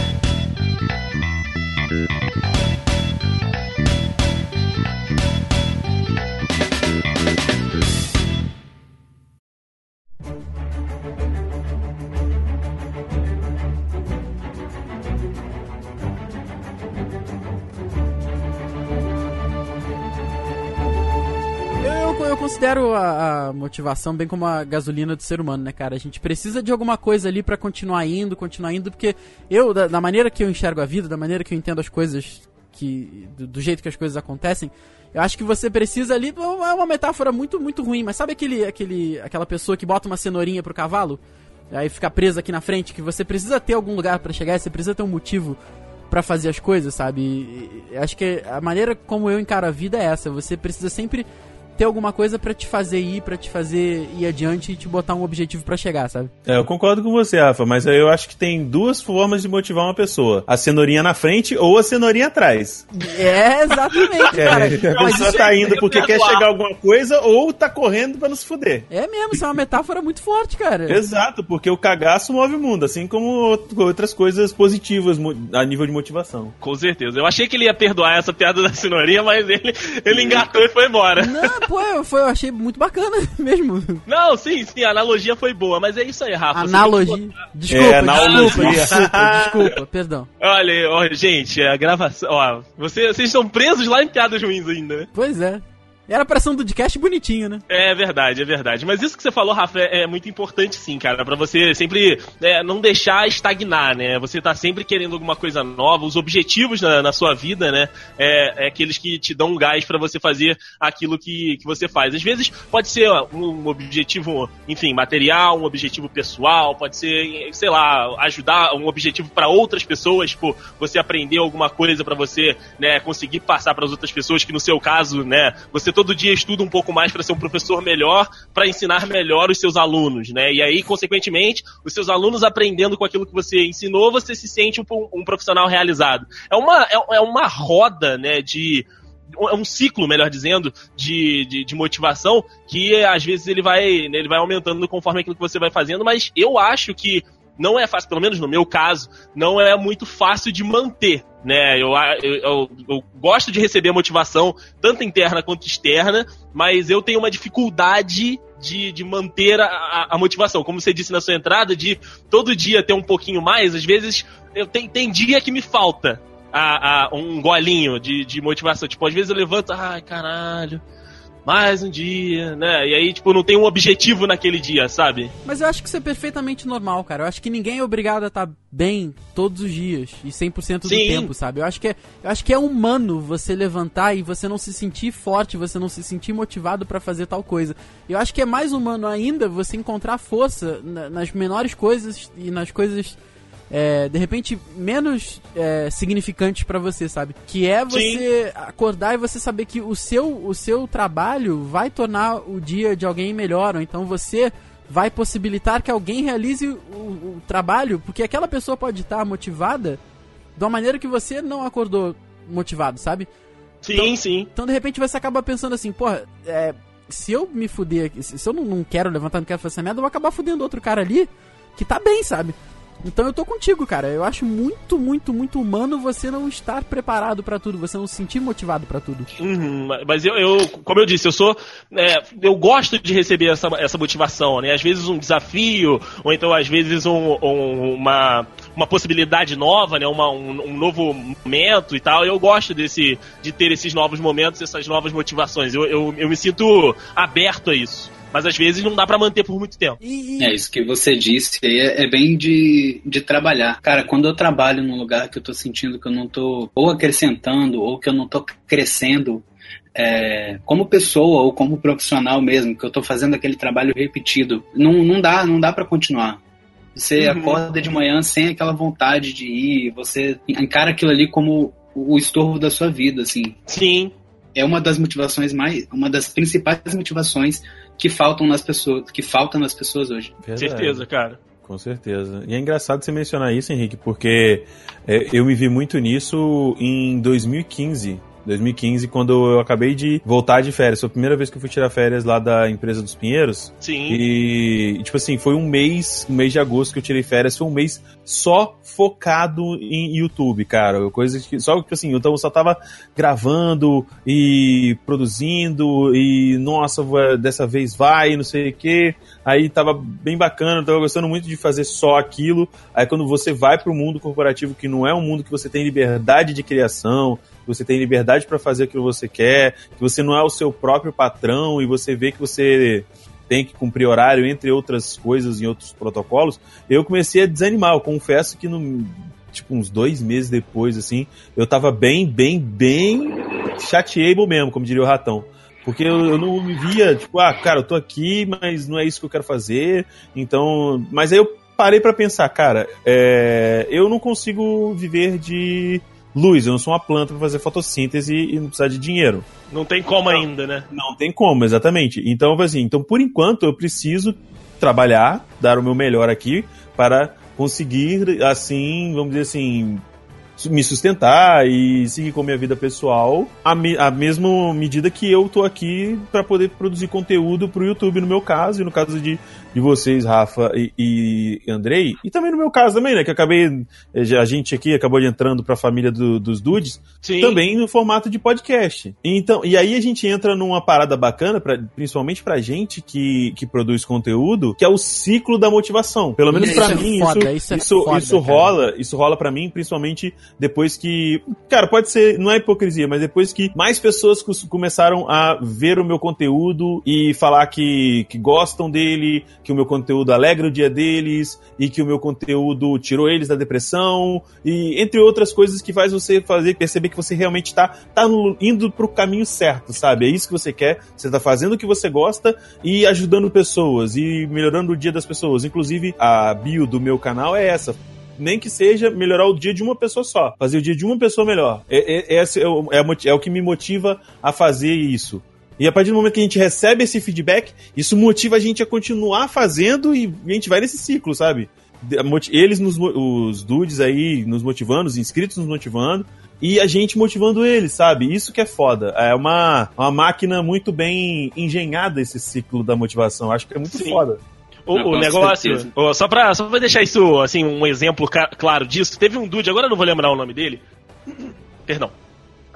Considero a, a motivação bem como a gasolina do ser humano, né, cara? A gente precisa de alguma coisa ali pra continuar indo, continuar indo, porque eu, da, da maneira que eu enxergo a vida, da maneira que eu entendo as coisas, que do, do jeito que as coisas acontecem, eu acho que você precisa ali. É uma metáfora muito, muito ruim, mas sabe aquele, aquele, aquela pessoa que bota uma cenourinha pro cavalo? Aí fica presa aqui na frente, que você precisa ter algum lugar pra chegar, você precisa ter um motivo pra fazer as coisas, sabe? E- e- acho que a maneira como eu encaro a vida é essa. Você precisa sempre ter alguma coisa pra te fazer ir, pra te fazer ir adiante e te botar um objetivo pra chegar, sabe? É, eu concordo com você, Rafa, mas eu acho que tem duas formas de motivar uma pessoa: a cenourinha na frente ou a cenourinha atrás. É, exatamente, É, cara. a pessoa tá é, indo porque quer chegar a alguma coisa ou tá correndo pra não se fuder. é mesmo, isso é uma metáfora muito forte, cara. Exato, porque o cagaço move o mundo, assim como out- outras coisas positivas a nível de motivação. Com certeza. Eu achei que ele ia perdoar essa piada da cenourinha, mas ele, ele engatou e foi embora. Não, pô, eu, foi, eu achei muito bacana mesmo. Não, sim, sim, a analogia foi boa, mas é isso aí, Rafa. Analogia. Desculpa, É, analogia. desculpa, desculpa, desculpa, perdão. Olha, ó, gente, a gravação. Ó, você- vocês estão presos lá em piadas ruins ainda, né? Pois é. Era pra ser um podcast bonitinho, né? É verdade, é verdade. Mas isso que você falou, Rafa, é, é muito importante sim, cara. Pra você sempre é, não deixar estagnar, né? Você tá sempre querendo alguma coisa nova. Os objetivos na, na sua vida, né? É, é aqueles que te dão um gás pra você fazer aquilo que, que você faz. Às vezes pode ser um objetivo, enfim, material, um objetivo pessoal, pode ser, sei lá, ajudar um objetivo pra outras pessoas, tipo, você aprender alguma coisa pra você, né, conseguir passar pras outras pessoas, que no seu caso, né, você todo dia estuda um pouco mais para ser um professor melhor, para ensinar melhor os seus alunos, né? E aí, consequentemente, os seus alunos aprendendo com aquilo que você ensinou, você se sente um, um profissional realizado. É uma, é, é uma roda, né, de é um ciclo, melhor dizendo, de, de, de, motivação que às vezes ele vai, né, ele vai aumentando conforme aquilo que você vai fazendo, mas eu acho que não é fácil, pelo menos no meu caso, não é muito fácil de manter, né? Eu, eu, eu, gosto de receber motivação, tanto interna quanto externa, mas eu tenho uma dificuldade de, de manter a, a, motivação. Como você disse na sua entrada, de todo dia ter um pouquinho mais, às vezes eu tem, tem dia que me falta a, a, um golinho de, de motivação. Tipo, às vezes eu levanto, ai caralho, mais um dia, né? E aí, tipo, não tem um objetivo naquele dia, sabe? Mas eu acho que isso é perfeitamente normal, cara. Eu acho que ninguém é obrigado a estar bem todos os dias e 100% do Sim. tempo, sabe? Eu acho que é, eu acho que é humano você levantar e você não se sentir forte, você não se sentir motivado para fazer tal coisa. Eu acho que é mais humano ainda você encontrar força nas menores coisas e nas coisas é, de repente, menos é, significantes para você, sabe? Que é você Sim. acordar e você saber que o seu, o seu trabalho vai tornar o dia de alguém melhor, ou então você vai possibilitar que alguém realize o, o trabalho, porque aquela pessoa pode estar motivada de uma maneira que você não acordou motivado, sabe? Sim, então, sim. Então, de repente, você acaba pensando assim, porra, é, se eu me fuder, se eu não, não quero levantar, não quero fazer essa merda, eu vou acabar fudendo outro cara ali que tá bem, sabe? Então eu tô contigo, cara. Eu acho muito, muito, muito humano você não estar preparado para tudo, você não se sentir motivado para tudo. Uhum, mas eu, eu, como eu disse, eu sou. É, eu gosto de receber essa, essa motivação, né? Às vezes um desafio, ou então às vezes um, um, uma, uma possibilidade nova, né? Uma, um, um, novo momento e tal. Eu gosto desse, de ter esses novos momentos, essas novas motivações. Eu, eu, eu me sinto aberto a isso mas às vezes não dá para manter por muito tempo. É, isso que você disse aí é, é, bem de, de trabalhar. Cara, quando eu trabalho num lugar que eu tô sentindo que eu não tô ou acrescentando ou que eu não tô crescendo é, como pessoa ou como profissional mesmo, que eu tô fazendo aquele trabalho repetido, não, não dá, não dá para continuar. Você uhum. acorda de manhã sem aquela vontade de ir, você encara aquilo ali como o estorvo da sua vida, assim. Sim. É uma das motivações mais, uma das principais motivações que faltam nas pessoas, que faltam nas pessoas hoje. Verdade. Certeza, cara. Com certeza. E é engraçado você mencionar isso, Henrique, porque é, eu me vi muito nisso em 2015. 2015, quando eu acabei de voltar de férias. Foi a primeira vez que eu fui tirar férias lá da empresa dos Pinheiros. Sim. E, tipo assim, foi um mês, um mês de agosto que eu tirei férias. Foi um mês só focado em YouTube, cara. Coisas que. Só, tipo assim, então eu só tava gravando e produzindo e, nossa, dessa vez vai, não sei o quê. Aí tava bem bacana, tava gostando muito de fazer só aquilo. Aí quando você vai pro mundo corporativo, que não é um mundo que você tem liberdade de criação, que você tem liberdade para fazer aquilo que você quer, que você não é o seu próprio patrão e você vê que você tem que cumprir horário, entre outras coisas e outros protocolos, eu comecei a desanimar. Eu confesso que no, tipo, uns dois meses depois, assim, eu tava bem, bem, bem chateado mesmo, como diria o ratão. Porque eu, eu, não me via, tipo, ah, cara, eu tô aqui, mas não é isso que eu quero fazer. Então, mas aí eu parei para pensar, cara, é, eu não consigo viver de luz, eu não sou uma planta para fazer fotossíntese e não precisar de dinheiro. Não tem como não, ainda, né? Não tem como, exatamente. Então, assim, então por enquanto eu preciso trabalhar, dar o meu melhor aqui para conseguir, assim, vamos dizer assim, me sustentar e seguir com a minha vida pessoal a, me, a mesma medida que eu tô aqui para poder produzir conteúdo pro YouTube no meu caso e no caso de de vocês, Rafa e, e, Andrei, e também no meu caso também, né, que acabei, a gente aqui acabou de entrando para a família do, dos dudes, Sim. também no formato de podcast. Então, e aí a gente entra numa parada bacana, pra, principalmente pra gente que, que produz conteúdo, que é o ciclo da motivação. Pelo menos para é mim, foda, isso, isso, é isso, foda, isso rola, isso rola para mim, principalmente depois que, cara, pode ser, não é hipocrisia, mas depois que mais pessoas começaram a ver o meu conteúdo e falar que, que gostam dele, que o meu conteúdo alegra o dia deles e que o meu conteúdo tirou eles da depressão e entre outras coisas que faz você fazer perceber que você realmente está tá, tá indo pro caminho certo, sabe? É isso que você quer, você está fazendo o que você gosta e ajudando pessoas e melhorando o dia das pessoas. Inclusive, a bio do meu canal é essa nem que seja melhorar o dia de uma pessoa só, fazer o dia de uma pessoa melhor. É, é, é, é, é, é o que me motiva a fazer isso E a partir do momento que a gente recebe esse feedback, isso motiva a gente a continuar fazendo e a gente vai nesse ciclo, sabe? Eles, nos, os dudes aí, nos motivando, os inscritos nos motivando, e a gente motivando eles, sabe? Isso que é foda. É uma, uma máquina muito bem engenhada esse ciclo da motivação. Acho que é muito Sim. foda. O, o negócio, só, pra, só pra deixar isso, assim, um exemplo claro disso, teve um dude, agora eu não vou lembrar o nome dele. Perdão.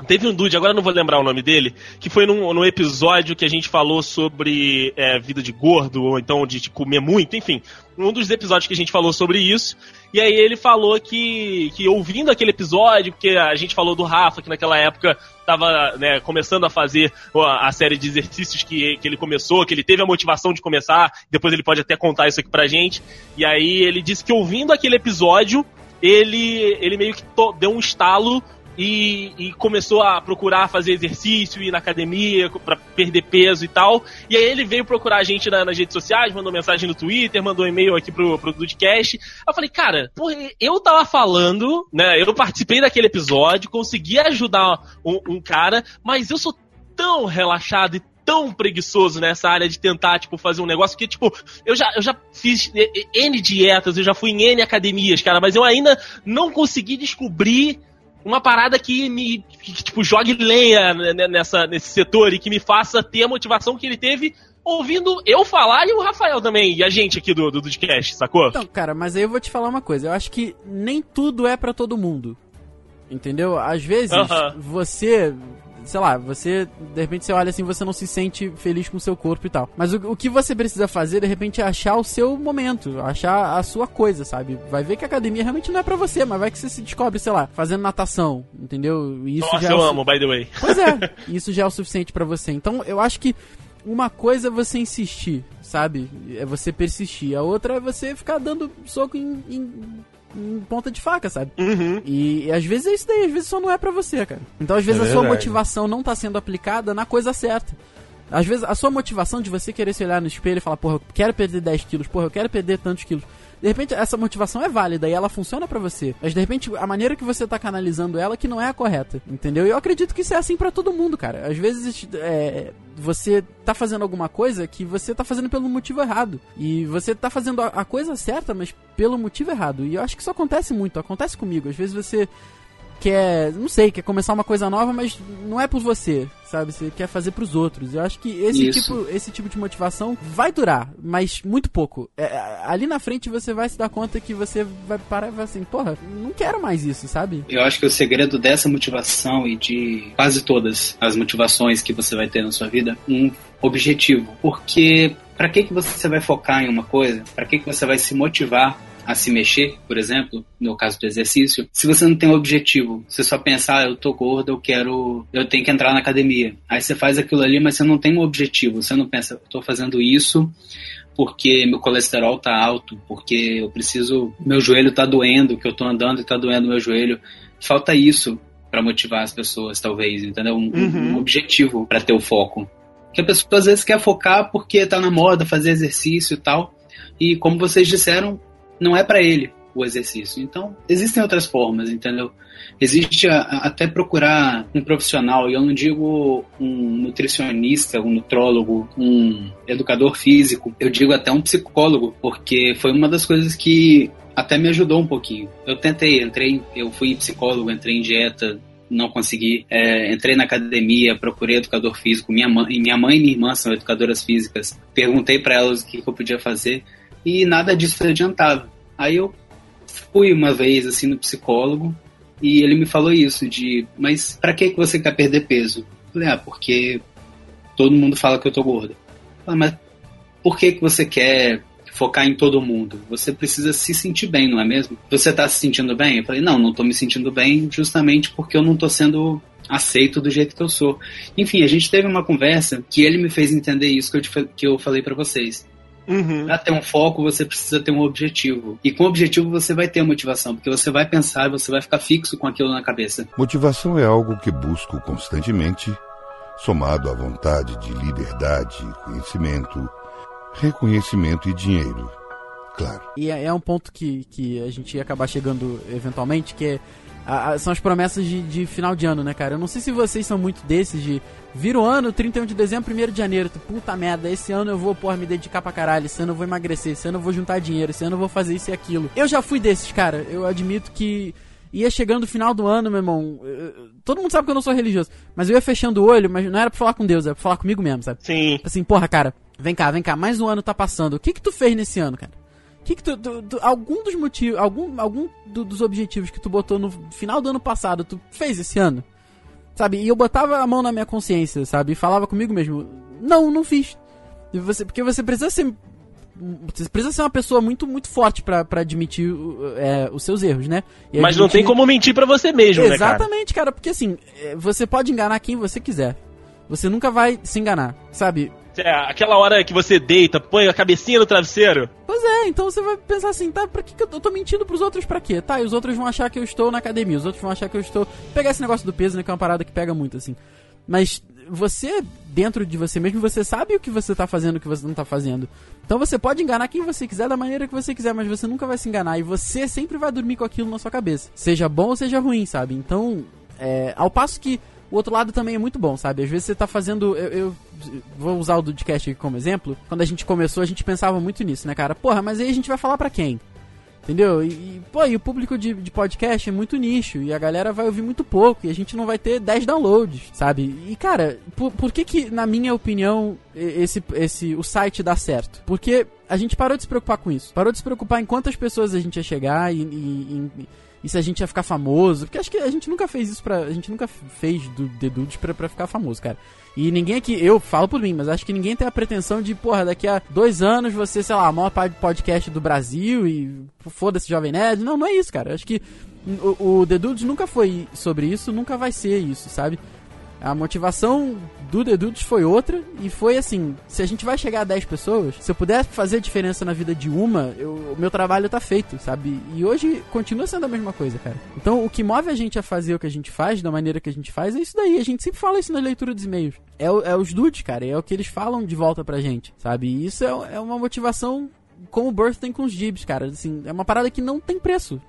Teve um dude, agora não vou lembrar o nome dele, que foi num, num episódio que a gente falou sobre é, vida de gordo, ou então de, de, comer muito, enfim. Um dos episódios que a gente falou sobre isso. E aí ele falou que, que ouvindo aquele episódio, porque a gente falou do Rafa, que naquela época estava né, começando a fazer a, série de exercícios que, que ele começou, que ele teve a motivação de começar, depois ele pode até contar isso aqui pra gente. E aí ele disse que ouvindo aquele episódio, ele, ele meio que deu um estalo e, e, começou a procurar fazer exercício, ir na academia para perder peso e tal. E aí ele veio procurar a gente na, nas redes sociais, mandou mensagem no Twitter, mandou um e-mail aqui pro, pro Dudcast. Eu falei, cara, porra, eu tava falando, né? Eu participei daquele episódio, consegui ajudar um, um cara, mas eu sou tão relaxado e tão preguiçoso nessa área de tentar, tipo, fazer um negócio que, tipo, eu já, eu já fiz N dietas, eu já fui em N academias, cara, mas eu ainda não consegui descobrir uma parada que me que, tipo jogue lenha nessa nesse setor e que me faça ter a motivação que ele teve ouvindo eu falar e o Rafael também e a gente aqui do do podcast, sacou? Então, cara, mas aí eu vou te falar uma coisa, eu acho que nem tudo é para todo mundo. Entendeu? Às vezes uh -huh. você sei lá, você, de repente você olha assim, você não se sente feliz com o seu corpo e tal. Mas o, o que você precisa fazer, de repente, é achar o seu momento, achar a sua coisa, sabe? Vai ver que a academia realmente não é para você, mas vai que você se descobre, sei lá, fazendo natação, entendeu? isso Nossa, já é eu amo, by the way. Pois é, isso já é o suficiente para você. Então, eu acho que uma coisa é você insistir, sabe? É você persistir. A outra é você ficar dando soco em, em ponta de faca, sabe? Uhum. E, e, às vezes é isso daí, às vezes só não é para você, cara. Então às vezes é a sua motivação não tá sendo aplicada na coisa certa. Às vezes a sua motivação de você querer se olhar no espelho e falar, porra, eu quero perder 10 quilos, porra, eu quero perder tantos quilos. De repente, essa motivação é válida e ela funciona para você. Mas de repente, a maneira que você tá canalizando ela que não é a correta. Entendeu? E eu acredito que isso é assim para todo mundo, cara. Às vezes, é, você tá fazendo alguma coisa que você tá fazendo pelo motivo errado. E você tá fazendo a, a coisa certa, mas pelo motivo errado. E eu acho que isso acontece muito. Acontece comigo. Às vezes você quer, não sei, quer começar uma coisa nova, mas não é por você, sabe? Você quer fazer para os outros. Eu acho que esse tipo, esse tipo de motivação vai durar, mas muito pouco. É, ali na frente você vai se dar conta que você vai parar e vai assim, porra, não quero mais isso, sabe? Eu acho que o segredo dessa motivação e de quase todas as motivações que você vai ter na sua vida, um objetivo. Porque para que que você vai focar em uma coisa? Para que que você vai se motivar a se mexer, por exemplo, no caso do exercício, se você não tem um objetivo, você só pensa, ah, eu tô gordo, eu quero, eu tenho que entrar na academia. Aí você faz aquilo ali, mas você não tem um objetivo, você não pensa, eu tô fazendo isso porque meu colesterol tá alto, porque eu preciso, meu joelho tá doendo, que eu tô andando e tá doendo meu joelho. Falta isso para motivar as pessoas, talvez, entendeu? Um, uhum. um objetivo para ter o foco. Que a pessoa às vezes quer focar porque tá na moda fazer exercício e tal. E como vocês disseram, não é para ele o exercício. Então, existem outras formas, entendeu? Existe a, a, até procurar um profissional, e eu não digo um nutricionista, um nutrólogo, um educador físico, eu digo até um psicólogo, porque foi uma das coisas que até me ajudou um pouquinho. Eu tentei, entrei, eu fui psicólogo, entrei em dieta, não consegui. É, entrei na academia, procurei educador físico. Minha mãe, minha mãe e minha irmã são educadoras físicas. Perguntei para elas o que, que eu podia fazer e nada disso adiantava. Aí eu fui uma vez assim no psicólogo e ele me falou isso de, mas para que que você quer perder peso? Eu falei, ah, porque todo mundo fala que eu tô gorda. mas por que que você quer focar em todo mundo? Você precisa se sentir bem, não é mesmo? Você tá se sentindo bem? Eu falei, não, não tô me sentindo bem justamente porque eu não tô sendo aceito do jeito que eu sou. Enfim, a gente teve uma conversa que ele me fez entender isso que eu, que eu falei para vocês. Uhum. Para ter um foco, você precisa ter um objetivo. E com o objetivo você vai ter motivação, porque você vai pensar, você vai ficar fixo com aquilo na cabeça. Motivação é algo que busco constantemente, somado à vontade de liberdade, conhecimento, reconhecimento e dinheiro. Claro. E é, é um ponto que, que a gente ia acabar chegando eventualmente, que é a- a- são as promessas de, de final de ano, né, cara? Eu não sei se vocês são muito desses de. Vira o ano, 31 de dezembro, 1 de janeiro. Tu, puta merda, esse ano eu vou, porra, me dedicar pra caralho. Esse ano eu vou emagrecer. Esse ano eu vou juntar dinheiro. Esse ano eu vou fazer isso e aquilo. Eu já fui desses, cara. Eu admito que. Ia chegando o final do ano, meu irmão. eu- todo mundo sabe que eu não sou religioso. Mas eu ia fechando o olho, mas não era pra falar com Deus, era pra falar comigo mesmo, sabe? Sim. Assim, porra, cara, vem cá, vem cá, mais um ano tá passando. O que que tu fez nesse ano, cara? O que que tu, tu- tu- algum dos motivos, algum, algum do- dos objetivos que tu botou no final do ano passado, tu fez esse ano? Sabe? E eu botava a mão na minha consciência, sabe? E falava comigo mesmo, não, não fiz. E você, porque você precisa ser você precisa ser uma pessoa muito, muito forte pra, pra admitir é, os seus erros, né? E Mas não tem admitir- como mentir pra você mesmo, né, cara? Exatamente, cara, porque assim, é, você pode enganar quem você quiser. Você nunca vai se enganar, sabe? É, aquela hora que você deita, põe a cabecinha no travesseiro. Pois é, então você vai pensar assim, tá, pra que, que eu, tô- mentindo pros outros pra quê? Tá, e os outros vão achar que eu estou na academia, os outros vão achar que eu estou. Pegar esse negócio do peso, né, que é uma parada que pega muito, assim. Mas você, dentro de você mesmo, você sabe o que você tá fazendo e o que você não tá fazendo. Então você pode enganar quem você quiser da maneira que você quiser, mas você nunca vai se enganar e você sempre vai dormir com aquilo na sua cabeça. Seja bom ou seja ruim, sabe? Então, é, ao passo que o outro lado também é muito bom, sabe? Às vezes você tá fazendo. Eu, eu vou usar o Dudcast aqui como exemplo. Quando a gente começou, a gente pensava muito nisso, né, cara? Porra, mas aí a gente vai falar pra quem? Entendeu? E, e, pô, e o público de, de podcast é muito nicho. E a galera vai ouvir muito pouco. E a gente não vai ter 10 downloads, sabe? E, cara, por, por que que, na minha opinião, esse, esse, o site dá certo? Porque a gente parou de se preocupar com isso. Parou de se preocupar em quantas pessoas a gente ia chegar e, e- e- e se a gente ia ficar famoso. Porque acho que a gente nunca fez isso pra. A gente nunca fez do The Dudes pra, pra ficar famoso, cara. E ninguém aqui, eu falo por mim, mas acho que ninguém tem a pretensão de, porra, daqui a dois anos você, sei lá, a maior pod- podcast do Brasil e foda-se Jovem Nerd. Não, não é isso, cara. Acho que o, o Dudes nunca foi sobre isso, nunca vai ser isso, sabe? A motivação do The Dudes foi outra e foi assim, se a gente vai chegar a 10 pessoas, se eu puder fazer diferença na vida de uma, eu- o meu trabalho tá feito, sabe? E hoje continua sendo a mesma coisa, cara. Então o que move a gente a fazer o que a gente faz, da maneira que a gente faz, é isso daí. A gente sempre fala isso na leitura dos e-mails. É, é os dudes, cara, é o que eles falam de volta pra gente, sabe? E isso é, é uma motivação como o Birth tem com os Jibs, cara. Assim, é uma parada que não tem preço.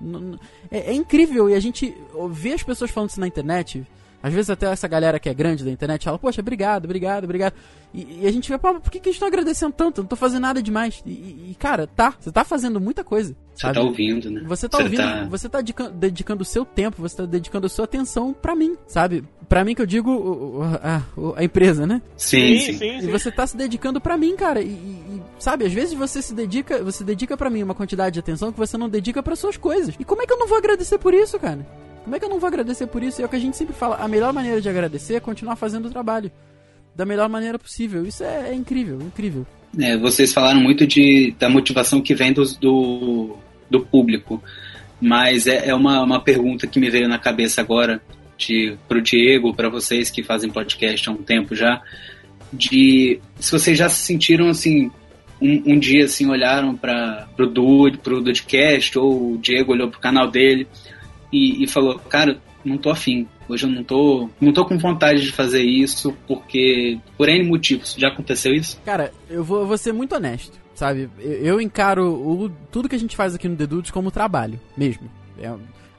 É, é incrível e a gente vê as pessoas falando isso na internet. Às vezes até essa galera que é grande da internet fala, poxa, obrigado, obrigado, obrigado. E, e a gente vê, pô, por que, que eles estão agradecendo tanto? Eu não tô fazendo nada demais. E, e- cara, tá, você tá fazendo muita coisa. Você sabe? tá ouvindo, né? Você tá ouvindo, você tá dedica- dedicando o seu tempo, você tá dedicando a sua atenção pra mim, sabe? Pra mim que eu digo a, o- a empresa, né? Sim, sim. sim, E você tá se dedicando pra mim, cara. E, e- e, sabe, às vezes você se dedica, você dedica para mim uma quantidade de atenção que você não dedica para suas coisas. E como é que eu não vou agradecer por isso, cara? Como é que eu não vou agradecer por isso? É o que a gente sempre fala, a melhor maneira de agradecer é continuar fazendo o trabalho da melhor maneira possível. Isso é, é incrível, incrível. É, vocês falaram muito de, da motivação que vem dos, do, do público, mas é, é uma, uma pergunta que me veio na cabeça agora de, pro Diego, para vocês que fazem podcast há um tempo já, de se vocês já se sentiram assim um, um dia assim olharam para pro Dude, pro Dudecast ou o Diego olhou pro canal dele e, e falou, cara, não tô afim. Hoje eu não tô, não tô com vontade de fazer isso porque por N motivos. Já aconteceu isso? Cara, eu vou, eu vou ser muito honesto, sabe? Eu, eu encaro o, tudo que a gente faz aqui no The Dudes como trabalho, mesmo. É-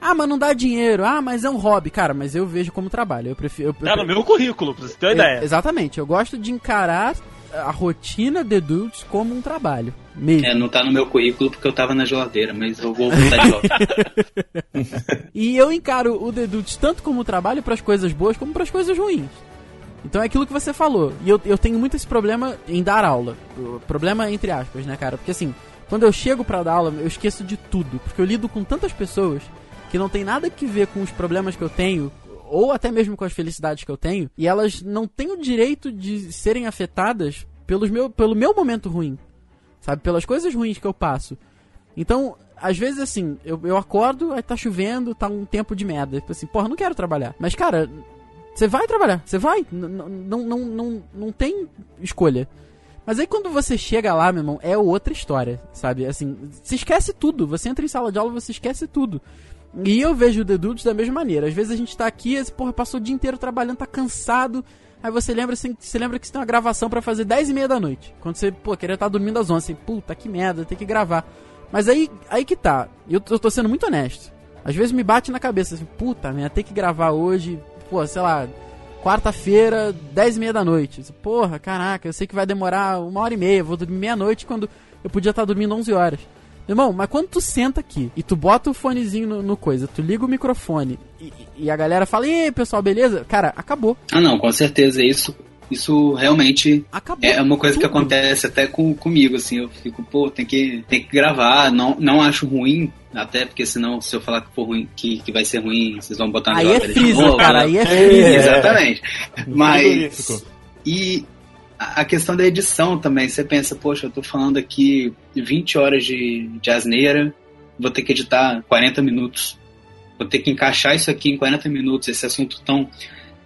ah, mas não dá dinheiro. Ah, mas é um hobby. Cara, mas eu vejo como trabalho. Eu prefiro... Eu, Tá no meu currículo, pra você ter uma É, ideia. exatamente. Eu gosto de encarar a rotina The Dudes como um trabalho, mesmo. É, não tá no meu currículo porque eu tava na geladeira, mas eu vou voltar de volta. E eu encaro o The Dudes tanto como trabalho para as coisas boas como para as coisas ruins. Então é aquilo que você falou. E eu, eu tenho muito esse problema em dar aula. O problema entre aspas, né, cara? Porque assim, quando eu chego pra dar aula, eu esqueço de tudo. Porque eu lido com tantas pessoas que não tem nada que ver com os problemas que eu tenho, ou até mesmo com as felicidades que eu tenho, e elas não têm o direito de serem afetadas pelos meu, pelo meu momento ruim. Sabe? Pelas coisas ruins que eu passo. Então, às vezes assim, eu, eu acordo, aí tá chovendo, tá um tempo de merda. Tipo assim, porra, não quero trabalhar. Mas, cara, você vai trabalhar, você vai. N- n- Não, não, não, não tem escolha. Mas aí quando você chega lá, meu irmão, é outra história, sabe? Assim, você esquece tudo. Você entra em sala de aula, você esquece tudo. E eu vejo o The Dudes da mesma maneira. Às vezes a gente tá aqui, esse porra passou o dia inteiro trabalhando, tá cansado. Aí você lembra, assim, você lembra que você tem uma gravação pra fazer 10 e meia da noite. Quando você, pô, queria estar dormindo às 11. Assim, puta, que merda, tem que gravar. Mas aí, aí que tá. Eu, eu tô sendo muito honesto. Às vezes me bate na cabeça assim, puta, minha ter que gravar hoje, pô, sei lá, quarta-feira, 10 e meia da noite. Porra, caraca, eu sei que vai demorar uma hora e meia, vou dormir meia-noite quando eu podia estar dormindo 11 horas. Irmão, mas quando tu senta aqui e tu bota o fonezinho no, no coisa, tu liga o microfone e, e a galera fala, e aí, pessoal, beleza? Cara, acabou. Ah, não, com certeza. Isso, isso realmente Acabou. é uma coisa que tudo. acontece até com, comigo, assim. Eu fico, pô, tem que, tem que gravar. Não, não acho ruim, até porque senão, se eu falar que for ruim, que, que vai ser ruim, vocês vão botar na Aí é freezer, novo, cara, né? aí é É. freezer. Exatamente. Mas. Frigorífico. E a questão da edição também, você pensa, poxa, eu tô falando aqui 20 horas de, de asneira, vou ter que editar 40 minutos. Vou ter que encaixar isso aqui em 40 minutos, esse assunto tão.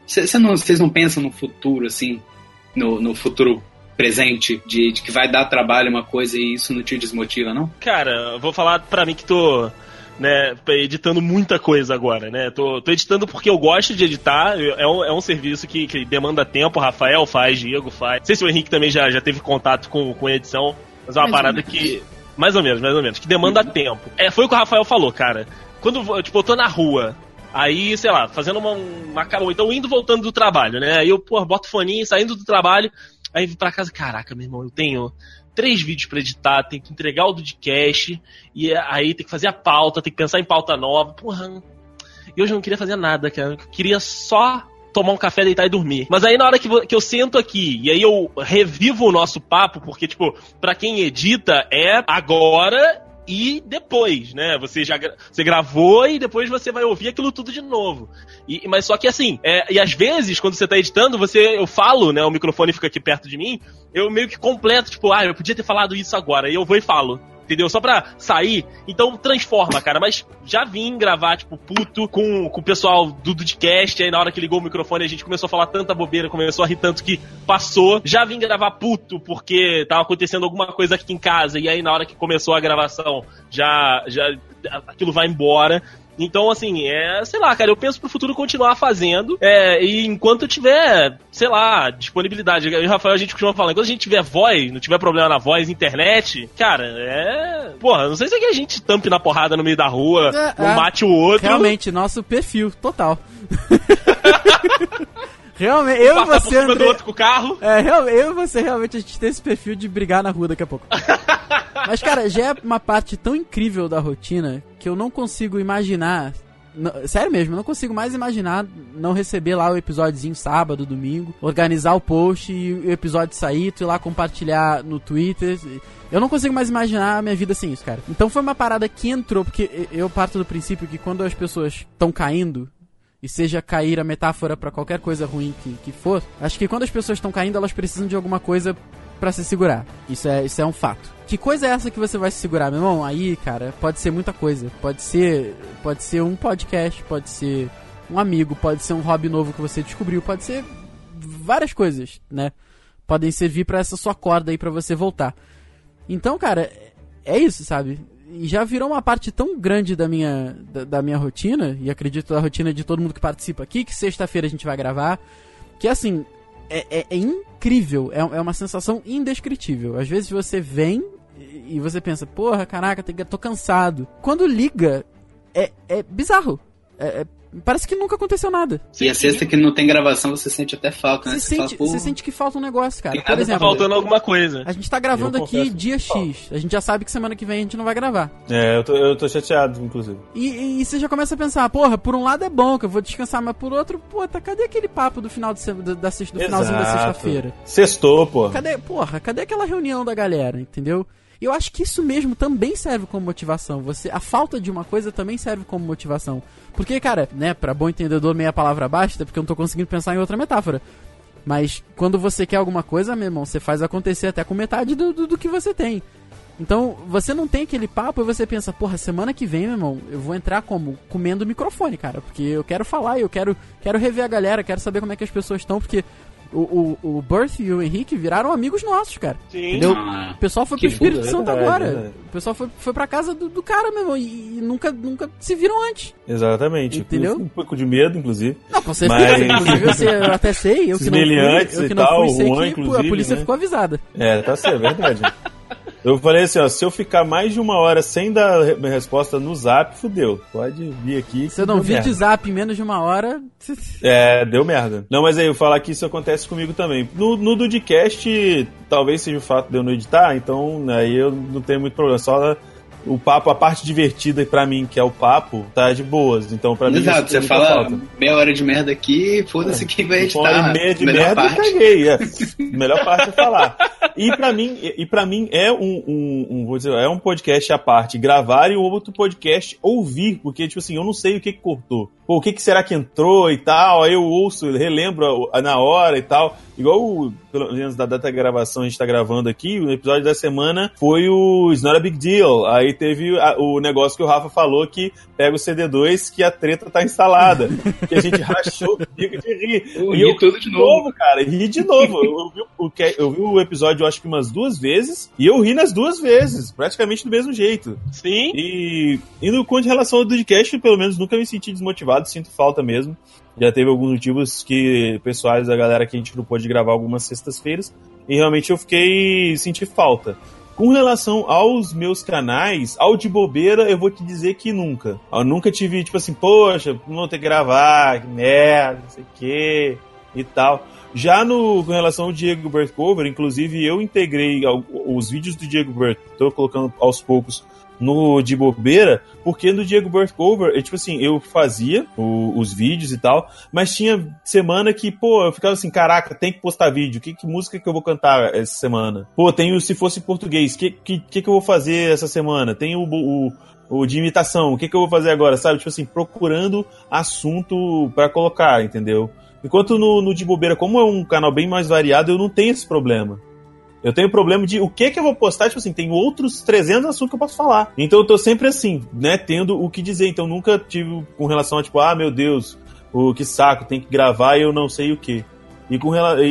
Vocês não, não pensam no futuro, assim, no, no futuro presente, de, de que vai dar trabalho uma coisa e isso não te desmotiva, não? Cara, eu vou falar pra mim que tô. Né, editando muita coisa agora, né? Tô, tô editando porque eu gosto de editar. É um, é um serviço que, que demanda tempo. O Rafael faz, Diego faz. Não sei se o Henrique também já, já teve contato com, com edição, mas é uma Mais parada que. Mais ou menos, mais ou menos. Que demanda tempo. É, foi o que o Rafael falou, cara. Quando tipo, eu tô na rua, aí, sei lá, fazendo uma, ou Então indo voltando do trabalho, né? Aí eu, pô, boto foninho, saindo do trabalho. Aí vim pra casa, caraca, meu irmão, eu tenho três vídeos pra editar, tem que entregar o podcast, e aí tem que fazer a pauta, tem que pensar em pauta nova. Porra, e hoje eu não queria fazer nada, cara. Eu queria só tomar um café, deitar e dormir. Mas aí na hora que, que eu sento aqui e aí eu revivo o nosso papo, porque, tipo, pra quem edita é agora e depois, né? Você já você gravou e depois você vai ouvir aquilo tudo de novo. E, mas só que assim, é, e às vezes, quando você tá editando, você eu falo, né? O microfone fica aqui perto de mim, eu meio que completo, tipo, ah, eu podia ter falado isso agora. E eu vou e falo. Entendeu? Só pra sair. Então transforma, cara. Mas já vim gravar, tipo, puto com, com o pessoal do Dudcast. Aí na hora que ligou o microfone, a gente começou a falar tanta bobeira, começou a rir tanto que passou. Já vim gravar puto porque tava acontecendo alguma coisa aqui em casa. E aí na hora que começou a gravação, já. já aquilo vai embora. Então, assim, é, sei lá, cara, eu penso pro futuro continuar fazendo. É, e enquanto tiver, sei lá, disponibilidade. Eu e o Rafael, a gente costuma falar, enquanto a gente tiver voz, não tiver problema na voz, internet, cara, é. Porra, não sei se é que a gente tampe na porrada no meio da rua, É, um é. mate o outro. Realmente, nosso perfil, total. Realmente, eu e você, cima do André, outro com o carro. É, eu e você realmente a gente tem esse perfil de brigar na rua daqui a pouco. Mas, cara, já é uma parte tão incrível da rotina que eu não consigo imaginar. não- sério mesmo, eu não consigo mais imaginar não receber lá o episódiozinho sábado, domingo, organizar o post e o episódio sair, tu ir lá compartilhar no Twitter. Eu não consigo mais imaginar a minha vida sem isso, cara. Então foi uma parada que entrou, porque eu parto do princípio que quando as pessoas estão caindo, e seja cair a metáfora pra qualquer coisa ruim que, que for, acho que quando as pessoas estão caindo, elas precisam de alguma coisa pra se segurar. Isso é, isso é um fato. Que coisa é essa que você vai se segurar, meu irmão? Aí, cara, pode ser muita coisa. Pode ser, pode ser um podcast, pode ser um amigo, pode ser um hobby novo que você descobriu, pode ser várias coisas, né? Podem servir pra essa sua corda aí pra você voltar. Então, cara, é isso, sabe? Já virou uma parte tão grande da minha, da, da minha rotina, e acredito da rotina de todo mundo que participa aqui, que sexta-feira a gente vai gravar, que assim, é, é- é incrível, é, é uma sensação indescritível. Às vezes você vem e, e você pensa, porra, caraca, tô cansado. Quando liga, é, é bizarro. É- é- parece que nunca aconteceu nada. e a sexta que não tem gravação, você sente até falta, né? Você fala, sente, pô, você sente que falta um negócio, cara. Tem Por Tá exemplo, faltando alguma coisa. a gente tá gravando aqui dia. X. A gente já sabe que semana que vem a gente não vai gravar. É, eu tô, eu tô chateado, inclusive. E, e você já começa a pensar, porra, por um lado é bom que eu vou descansar, mas por outro, puta, cadê aquele papo do final de se- da, da sexta- do finalzinho da Exato. sexta-feira? Sextou, pô. Cadê, porra, cadê aquela reunião da galera, entendeu? Eu acho que isso mesmo também serve como motivação. Você, a falta de uma coisa também serve como motivação. Porque, cara, né, pra bom entendedor meia palavra basta, porque eu não tô conseguindo pensar em outra metáfora. Mas quando você quer alguma coisa, meu irmão, você faz acontecer até com metade do, do, do que você tem. Então, você não tem aquele papo e você pensa, porra, semana que vem, meu irmão, eu vou entrar como? Comendo microfone, cara. Porque eu quero falar, eu quero, quero rever a galera, quero saber como é que as pessoas estão, porque o, o, o Birth e o Henrique viraram amigos nossos, cara. Sim. Entendeu? Ah, O pessoal foi pro Espírito é Santo verdade, agora. verdade. O pessoal foi, foi pra casa do, do cara, meu irmão, e, e nunca, nunca se viram antes. Exatamente. Entendeu? Um pouco de medo, inclusive. Não, com certeza. Mas- Inclusive, eu, sei- eu até sei, eu que não fui, eu que não tal, fui, sei Juan, que a polícia né? ficou avisada. É, tá certo, é verdade. Eu falei assim, ó, se eu ficar mais de uma hora sem dar minha resposta no zap, fudeu. Pode vir aqui. Se eu não deu vi merda. de zap em menos de uma hora. É, deu merda. Não, mas aí eu falar que isso acontece comigo também. No, no Dudcast, talvez seja o fato de eu não editar, então aí eu não tenho muito problema. Só o papo, a parte divertida pra mim, que é o papo, tá de boas. Então pra mim. Exato, você fala falta. meia hora de merda aqui, foda-se quem vai editar. Uma hora e meia de Melhor merda, eu parte. caguei. É. Melhor parte é falar. E pra mim, e pra mim é um, um- um- vou dizer, é um podcast à parte, gravar e o outro podcast ouvir, porque, tipo assim, eu não sei o que, que cortou. Pô, o que, que será que entrou e tal, aí eu ouço, relembro na hora e tal. Igual, o- pelo menos da data da gravação, a gente tá gravando aqui, o episódio da semana foi o It's Not a Big Deal. Aí teve a- o negócio que o Rafa falou que pega o CD2 que a treta tá instalada. que a gente rachou o bico de rir. Eu E ri tudo de novo. cara, ri de novo. Eu vi, o, que- eu vi o episódio, eu acho que umas duas vezes, e eu ri nas duas vezes, praticamente do mesmo jeito. Sim. E, e no com relação ao Dudcast, pelo menos nunca me senti desmotivado, sinto falta mesmo. Já teve alguns motivos que pessoais da galera que a gente não pôde gravar algumas sextas-feiras, e realmente eu fiquei senti falta. Com relação aos meus canais, ao de bobeira, eu vou te dizer que nunca. Eu nunca tive, tipo assim, poxa, não vou ter que gravar, que merda, não sei o quê, e tal. Já no, com relação ao Diego Bert Cover, inclusive eu integrei os vídeos do Diego Bert, tô colocando aos poucos no de bobeira, porque no Diego Bert Cover, é, tipo assim, eu fazia o- os vídeos e tal, mas tinha semana que, pô, eu ficava assim, caraca, tem que postar vídeo, que, que música que eu vou cantar essa semana? Pô, tem o Se Fosse Português, que, que, que, que eu vou fazer essa semana? Tem o, o, o de imitação, o que, que eu vou fazer agora, sabe? Tipo assim, procurando assunto pra colocar, entendeu? Enquanto no, no de bobeira, como é um canal bem mais variado, eu não tenho esse problema. Eu tenho problema de o que que eu vou postar, tipo assim, tem outros 300 assuntos que eu posso falar. Então eu tô sempre assim, né, tendo o que dizer. Então nunca tive com relação a tipo, ah, meu Deus, o que saco, tem que gravar e eu não sei o que. E com relação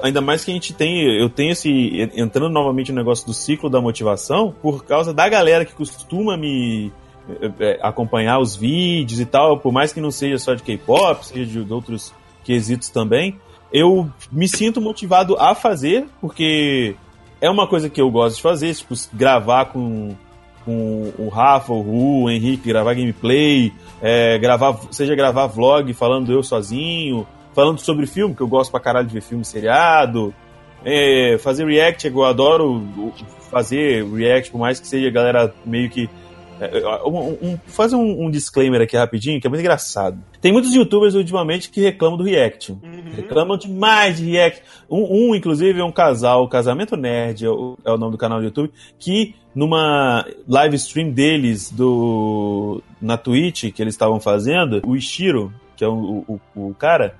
ainda mais que a gente tem, eu tenho esse entrando novamente no negócio do ciclo da motivação, por causa da galera que costuma me é, é, acompanhar os vídeos e tal, por mais que não seja só de K-pop, seja de outros quesitos também, eu me sinto motivado a fazer, porque é uma coisa que eu gosto de fazer, tipo, gravar com, com o Rafa, o Ru, o Henrique, gravar gameplay, é, gravar, seja gravar vlog falando eu sozinho, falando sobre filme, que eu gosto pra caralho de ver filme seriado, é, fazer react, eu adoro fazer react, por mais que seja galera meio que um, um, fazer um, um, disclaimer aqui rapidinho, que é muito engraçado. Tem muitos youtubers ultimamente que reclamam do React. Uhum. Reclamam demais de React. Um, um, inclusive, é um casal, Casamento Nerd, é o, é o, nome do canal do YouTube, que numa live stream deles do na Twitch que eles estavam fazendo, o Ishiro, que é o, o, o cara,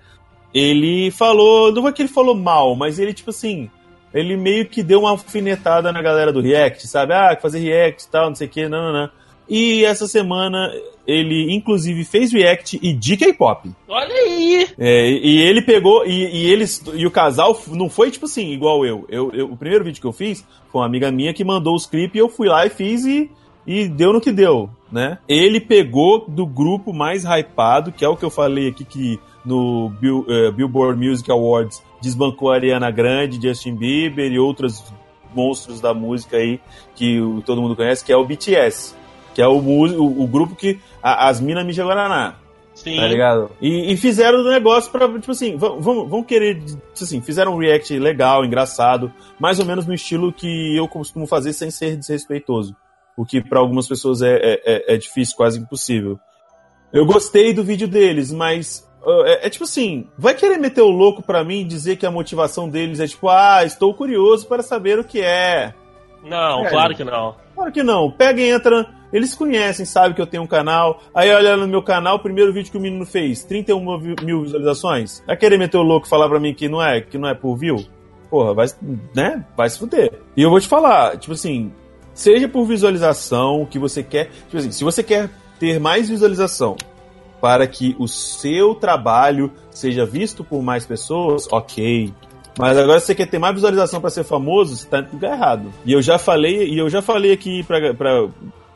ele falou, não é que ele falou mal, mas ele, tipo assim, ele meio que deu uma alfinetada na galera do React, sabe? Ah, fazer React e tal, não sei o que, não, não, não. E essa semana ele inclusive fez react e de K-pop. Olha aí! É, e ele pegou e, e, eles e o casal não foi tipo assim igual eu. Eu, eu. O primeiro vídeo que eu fiz foi uma amiga minha que mandou os clipes e eu fui lá e fiz e e deu no que deu, né? Ele pegou do grupo mais hypado, que é o que eu falei aqui que no Bill, uh, Billboard Music Awards desbancou a Ariana Grande, Justin Bieber e outros monstros da música aí que todo mundo conhece, que é o BTS que é o, o, o grupo que a, as minas mijam Guaraná. Sim. Tá ligado? E, e fizeram o negócio pra, tipo assim, vamos, vamos querer, tipo assim, fizeram um react legal, engraçado, mais ou menos no estilo que eu costumo fazer sem ser desrespeitoso. O que para algumas pessoas é, é, é, difícil, quase impossível. Eu gostei do vídeo deles, mas uh, é, é, tipo assim, vai querer meter o louco pra mim e dizer que a motivação deles é tipo, ah, estou curioso para saber o que é. Não, claro que não. Claro que não. Pega e entra. Eles conhecem, sabem que eu tenho um canal. Aí olha no meu canal, o primeiro vídeo que o menino fez, 31 mil visualizações. Vai querer meter o louco e falar pra mim que não é, que não é por view? Porra, vai, né? Vai se fuder. E eu vou te falar, tipo assim, seja por visualização que você quer. Tipo assim, se você quer ter mais visualização para que o seu trabalho seja visto por mais pessoas, ok. Mas agora se você quer ter mais visualização para ser famoso, você tá lugar errado. E eu já falei, e eu já falei aqui pra, pra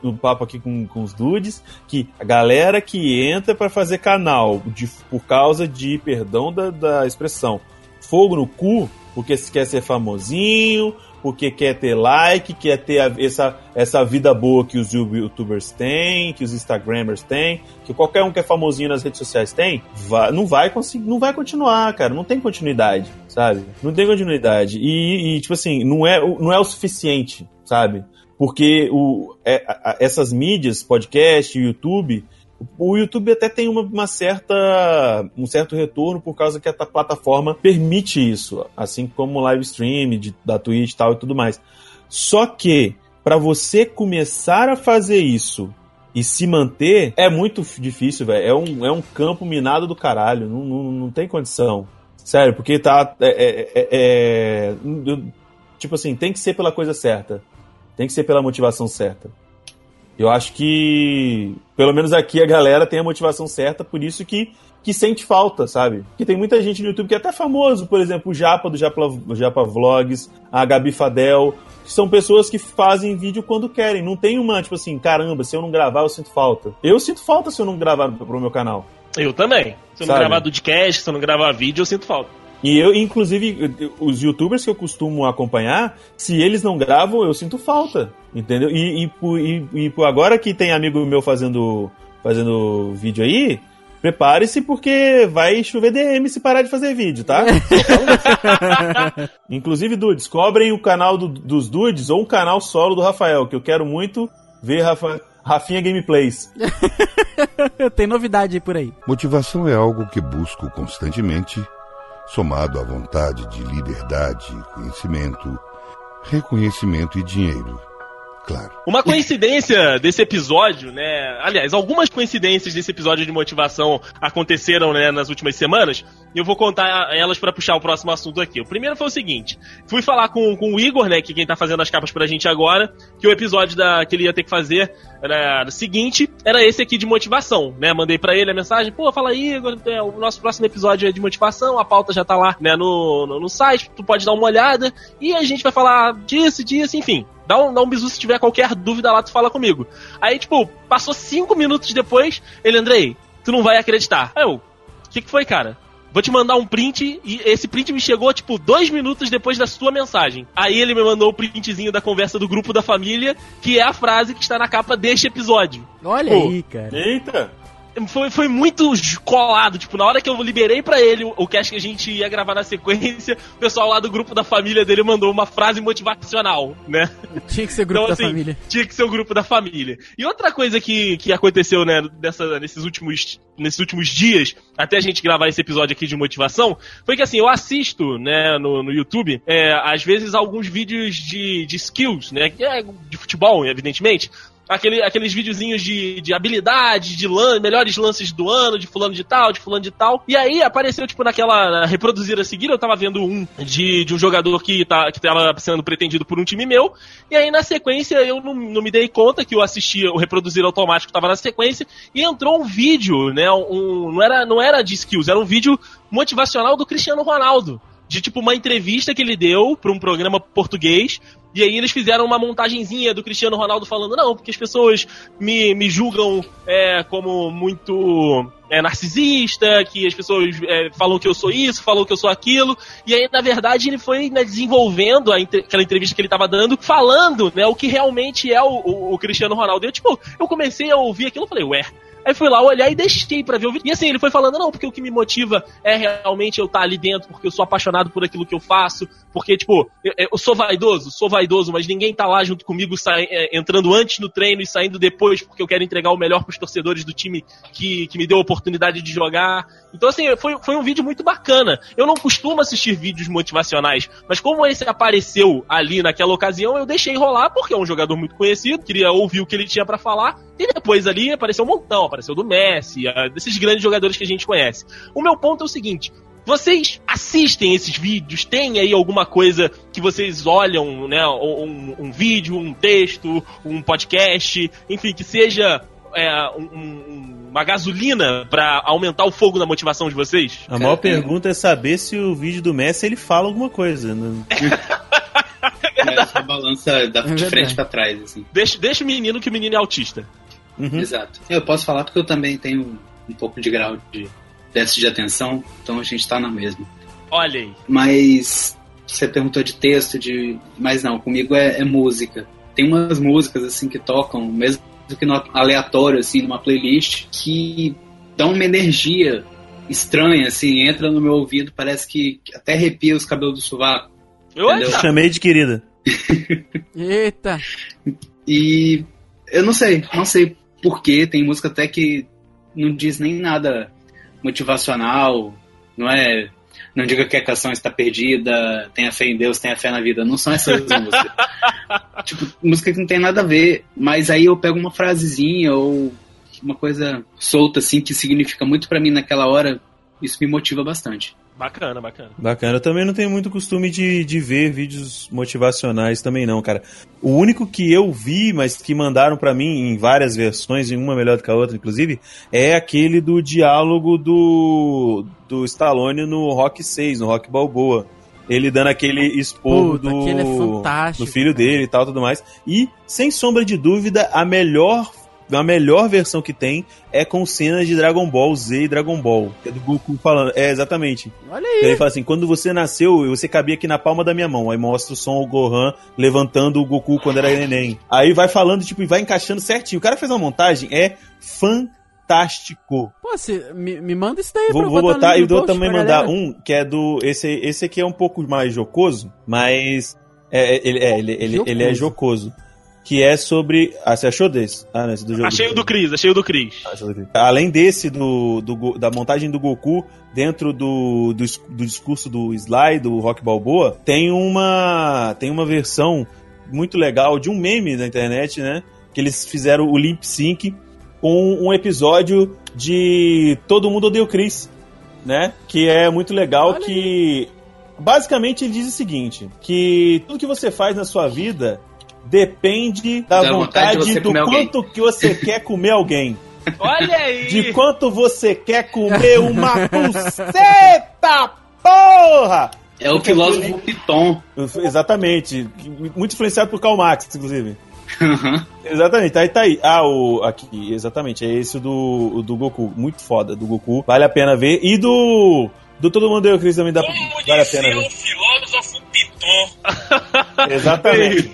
no papo aqui com, com os dudes, que a galera que entra para fazer canal de, por causa de, perdão da, da expressão, fogo no cu, porque se quer ser famosinho, porque quer ter like, quer ter a- essa, essa vida boa que os youtubers têm, que os instagramers têm, que qualquer um que é famosinho nas redes sociais tem, vai- não vai conseguir, não vai continuar, cara, não tem continuidade, sabe? Não tem continuidade. E, e, tipo assim, não é, não é o suficiente, sabe? Porque o, é- a- essas mídias, podcast, YouTube, o YouTube até tem uma, uma certa, um certo retorno por causa que a ta- plataforma permite isso, assim como o live stream de, da Twitch e tal e tudo mais. Só que para você começar a fazer isso e se manter é muito difícil, velho. É um, é um campo minado do caralho, não, não, não tem condição. Sério, porque tá. é- é- é- é- tipo assim, tem que ser pela coisa certa. Tem que ser pela motivação certa. Eu acho que, pelo menos aqui, a galera tem a motivação certa, por isso que, que sente falta, sabe? Porque tem muita gente no YouTube que é até famoso, por exemplo, o Japa, do Japa, Japa Vlogs, a Gabi Fadel, que são pessoas que fazem vídeo quando querem. Não tem uma, tipo assim, caramba, se eu não gravar, eu sinto falta. Eu sinto falta se eu não gravar pro meu canal. Eu também. Se eu não Sabe? gravar podcast, se eu não gravar vídeo, eu sinto falta. E eu, inclusive, os youtubers que eu costumo acompanhar, se eles não gravam, eu sinto falta. Entendeu? E, e, e, e por agora que tem amigo meu fazendo, fazendo vídeo aí, prepare-se porque vai chover DM se parar de fazer vídeo, tá? Inclusive, dudes, cobrem o canal do- dos dudes ou um canal solo do Rafael, que eu quero muito ver Rafa, Rafinha Gameplays. Tem novidade aí por aí. Motivação é algo que busco constantemente, somado à vontade de liberdade, conhecimento, reconhecimento e dinheiro. Claro. Uma coincidência desse episódio, né? Aliás, algumas coincidências desse episódio de motivação aconteceram, né, nas últimas semanas. E eu vou contar elas pra puxar o próximo assunto aqui. O primeiro foi o seguinte: fui falar com, com o Igor, né, que quem tá fazendo as capas pra gente agora, que o episódio da, que ele ia ter que fazer era o seguinte, era esse aqui de motivação, né? Mandei pra ele a mensagem, pô, fala aí, Igor, é, o nosso próximo episódio é de motivação, a pauta já tá lá, né, no, no, no site, tu pode dar uma olhada, e a gente vai falar disso, disso, enfim. Dá um, dá um bisu se tiver qualquer dúvida lá, tu fala comigo. Aí, tipo, passou cinco minutos depois, ele, Andrei, tu não vai acreditar. Aí eu, o que, que foi, cara? Vou te mandar um print e esse print me chegou, tipo, dois minutos depois da sua mensagem. Aí ele me mandou o printzinho da conversa do grupo da família, que é a frase que está na capa deste episódio. Olha Pô. aí, cara. Eita! Foi, foi muito colado, tipo, na hora que eu liberei pra ele o, o cast que a gente ia gravar na sequência, o pessoal lá do grupo da família dele mandou uma frase motivacional, né? Tinha que ser grupo Então, da assim, família. Tinha que ser o grupo da família. E outra coisa que, que aconteceu, né, dessa, nesses, últimos, nesses últimos dias, até a gente gravar esse episódio aqui de motivação, foi que assim, eu assisto, né, no, no YouTube, é, às vezes alguns vídeos de, de skills, né, que é de futebol, evidentemente. Aquele, aqueles videozinhos de, de habilidade, de lan, melhores lances do ano, de fulano de tal, de fulano de tal. E aí apareceu, tipo, naquela na reproduzir a seguir, eu tava vendo um de, de um jogador que, tá, que tava sendo pretendido por um time meu. E aí, na sequência, eu não, não me dei conta que eu assistia o reproduzir automático tava na sequência, e entrou um vídeo, né? Um, não, era, não era de skills, era um vídeo motivacional do Cristiano Ronaldo. De tipo uma entrevista que ele deu para um programa português. E aí eles fizeram uma montagenzinha do Cristiano Ronaldo falando, não, porque as pessoas me, me julgam é, como muito é, narcisista, que as pessoas é, falam que eu sou isso, falam que eu sou aquilo. E aí, na verdade, ele foi né, desenvolvendo aquela entrevista que ele tava dando, falando né, o que realmente é o, o- o Cristiano Ronaldo. Eu, tipo, eu comecei a ouvir aquilo e falei, ué. Aí fui lá olhar e deixei pra ver o vídeo. E assim, ele foi falando, não, porque o que me motiva é realmente eu estar ali dentro, porque eu sou apaixonado por aquilo que eu faço, porque, tipo, eu, eu sou vaidoso, sou vaidoso, mas ninguém tá lá junto comigo, sai- é, entrando antes no treino e saindo depois, porque eu quero entregar o melhor pros torcedores do time que, que me deu a oportunidade de jogar. Então, assim, foi, foi um vídeo muito bacana. Eu não costumo assistir vídeos motivacionais, mas como esse apareceu ali naquela ocasião, eu deixei rolar, porque é um jogador muito conhecido, queria ouvir o que ele tinha pra falar, e depois ali apareceu um montão, apareceu do Messi, desses grandes jogadores que a gente conhece. O meu ponto é o seguinte. Vocês assistem esses vídeos? Tem aí alguma coisa que vocês olham, né? Um, um vídeo, um texto, um podcast, enfim, que seja é, um- um- uma gasolina pra aumentar o fogo na motivação de vocês? A maior pergunta é saber se o vídeo do Messi ele fala alguma coisa. né? É, balança da, de verdade. frente pra trás, assim. Deixa, deixa o menino que o menino é autista. Uhum. Exato. Eu posso falar porque eu também tenho um pouco de grau de déficit de atenção, então a gente tá na mesma. Olha aí. Mas você perguntou de texto, de. Mas não, comigo é, é música. Tem umas músicas assim que tocam, mesmo que no aleatório, assim, numa playlist, que dão uma energia estranha, assim, entra no meu ouvido, parece que até arrepia os cabelos do sovaco. Eu? Chamei de querida. Eita. E eu não sei, não sei porquê, tem música até que não diz nem nada motivacional, não é. Não diga que a canção está perdida, tenha fé em Deus, tenha fé na vida. Não são essas músicas. tipo, música que não tem nada a ver, mas aí eu pego uma frasezinha ou uma coisa solta assim que significa muito pra mim naquela hora, isso me motiva bastante. Bacana, bacana. Bacana. Eu também não tenho muito costume de, de ver vídeos motivacionais também não, cara. O único que eu vi, mas que mandaram pra mim em várias versões, e uma melhor do que a outra, inclusive, é aquele do diálogo do, do Stallone no Rock 6, no Rock Balboa. Ele dando aquele esporro Puta, do, é do filho cara. dele e tal, tudo mais. E, sem sombra de dúvida, a melhor a melhor versão que tem é com cenas de Dragon Ball Z e Dragon Ball. Que é do Goku falando. É, exatamente. Olha Ele aí. fala assim: quando você nasceu, você cabia aqui na palma da minha mão. Aí mostra o som o Gohan levantando o Goku quando era neném. Aí vai falando, tipo, e vai encaixando certinho. O cara fez uma montagem, é fantástico. Pô, você me, me manda isso daí Vou, pra vou botar botar e vou também mandar galera. um que é do. Esse, esse aqui é um pouco mais jocoso, mas. É, é, ele, é, ele, ele, ele é jocoso. Que é sobre. Ah, você achou desse? Ah, não, esse do jogo. Achei o do Cris, achei o do Cris. Além desse, do, do da montagem do Goku dentro do, do, do discurso do Sly, do Rock Balboa, tem uma, tem uma versão muito legal de um meme na internet, né? Que eles fizeram o lip sync com um episódio de Todo Mundo Odeia o Chris, né? Que é muito legal Olha que... Basicamente ele diz o seguinte, que tudo que você faz na sua vida depende da, Da vontade de vontade do alguém. quanto que você quer comer alguém. Olha aí! De quanto você quer comer uma buceta, porra! É o filósofo Piton. Exatamente. Muito influenciado por Karl Marx, inclusive. Exatamente, aí tá aí. Ah, o. Aqui, exatamente. É esse do, o do Goku. Muito foda do Goku. Vale a pena ver. E do. Do Todo Mundo Deu Cris também dá, vale a pena ver. filósofo Exatamente.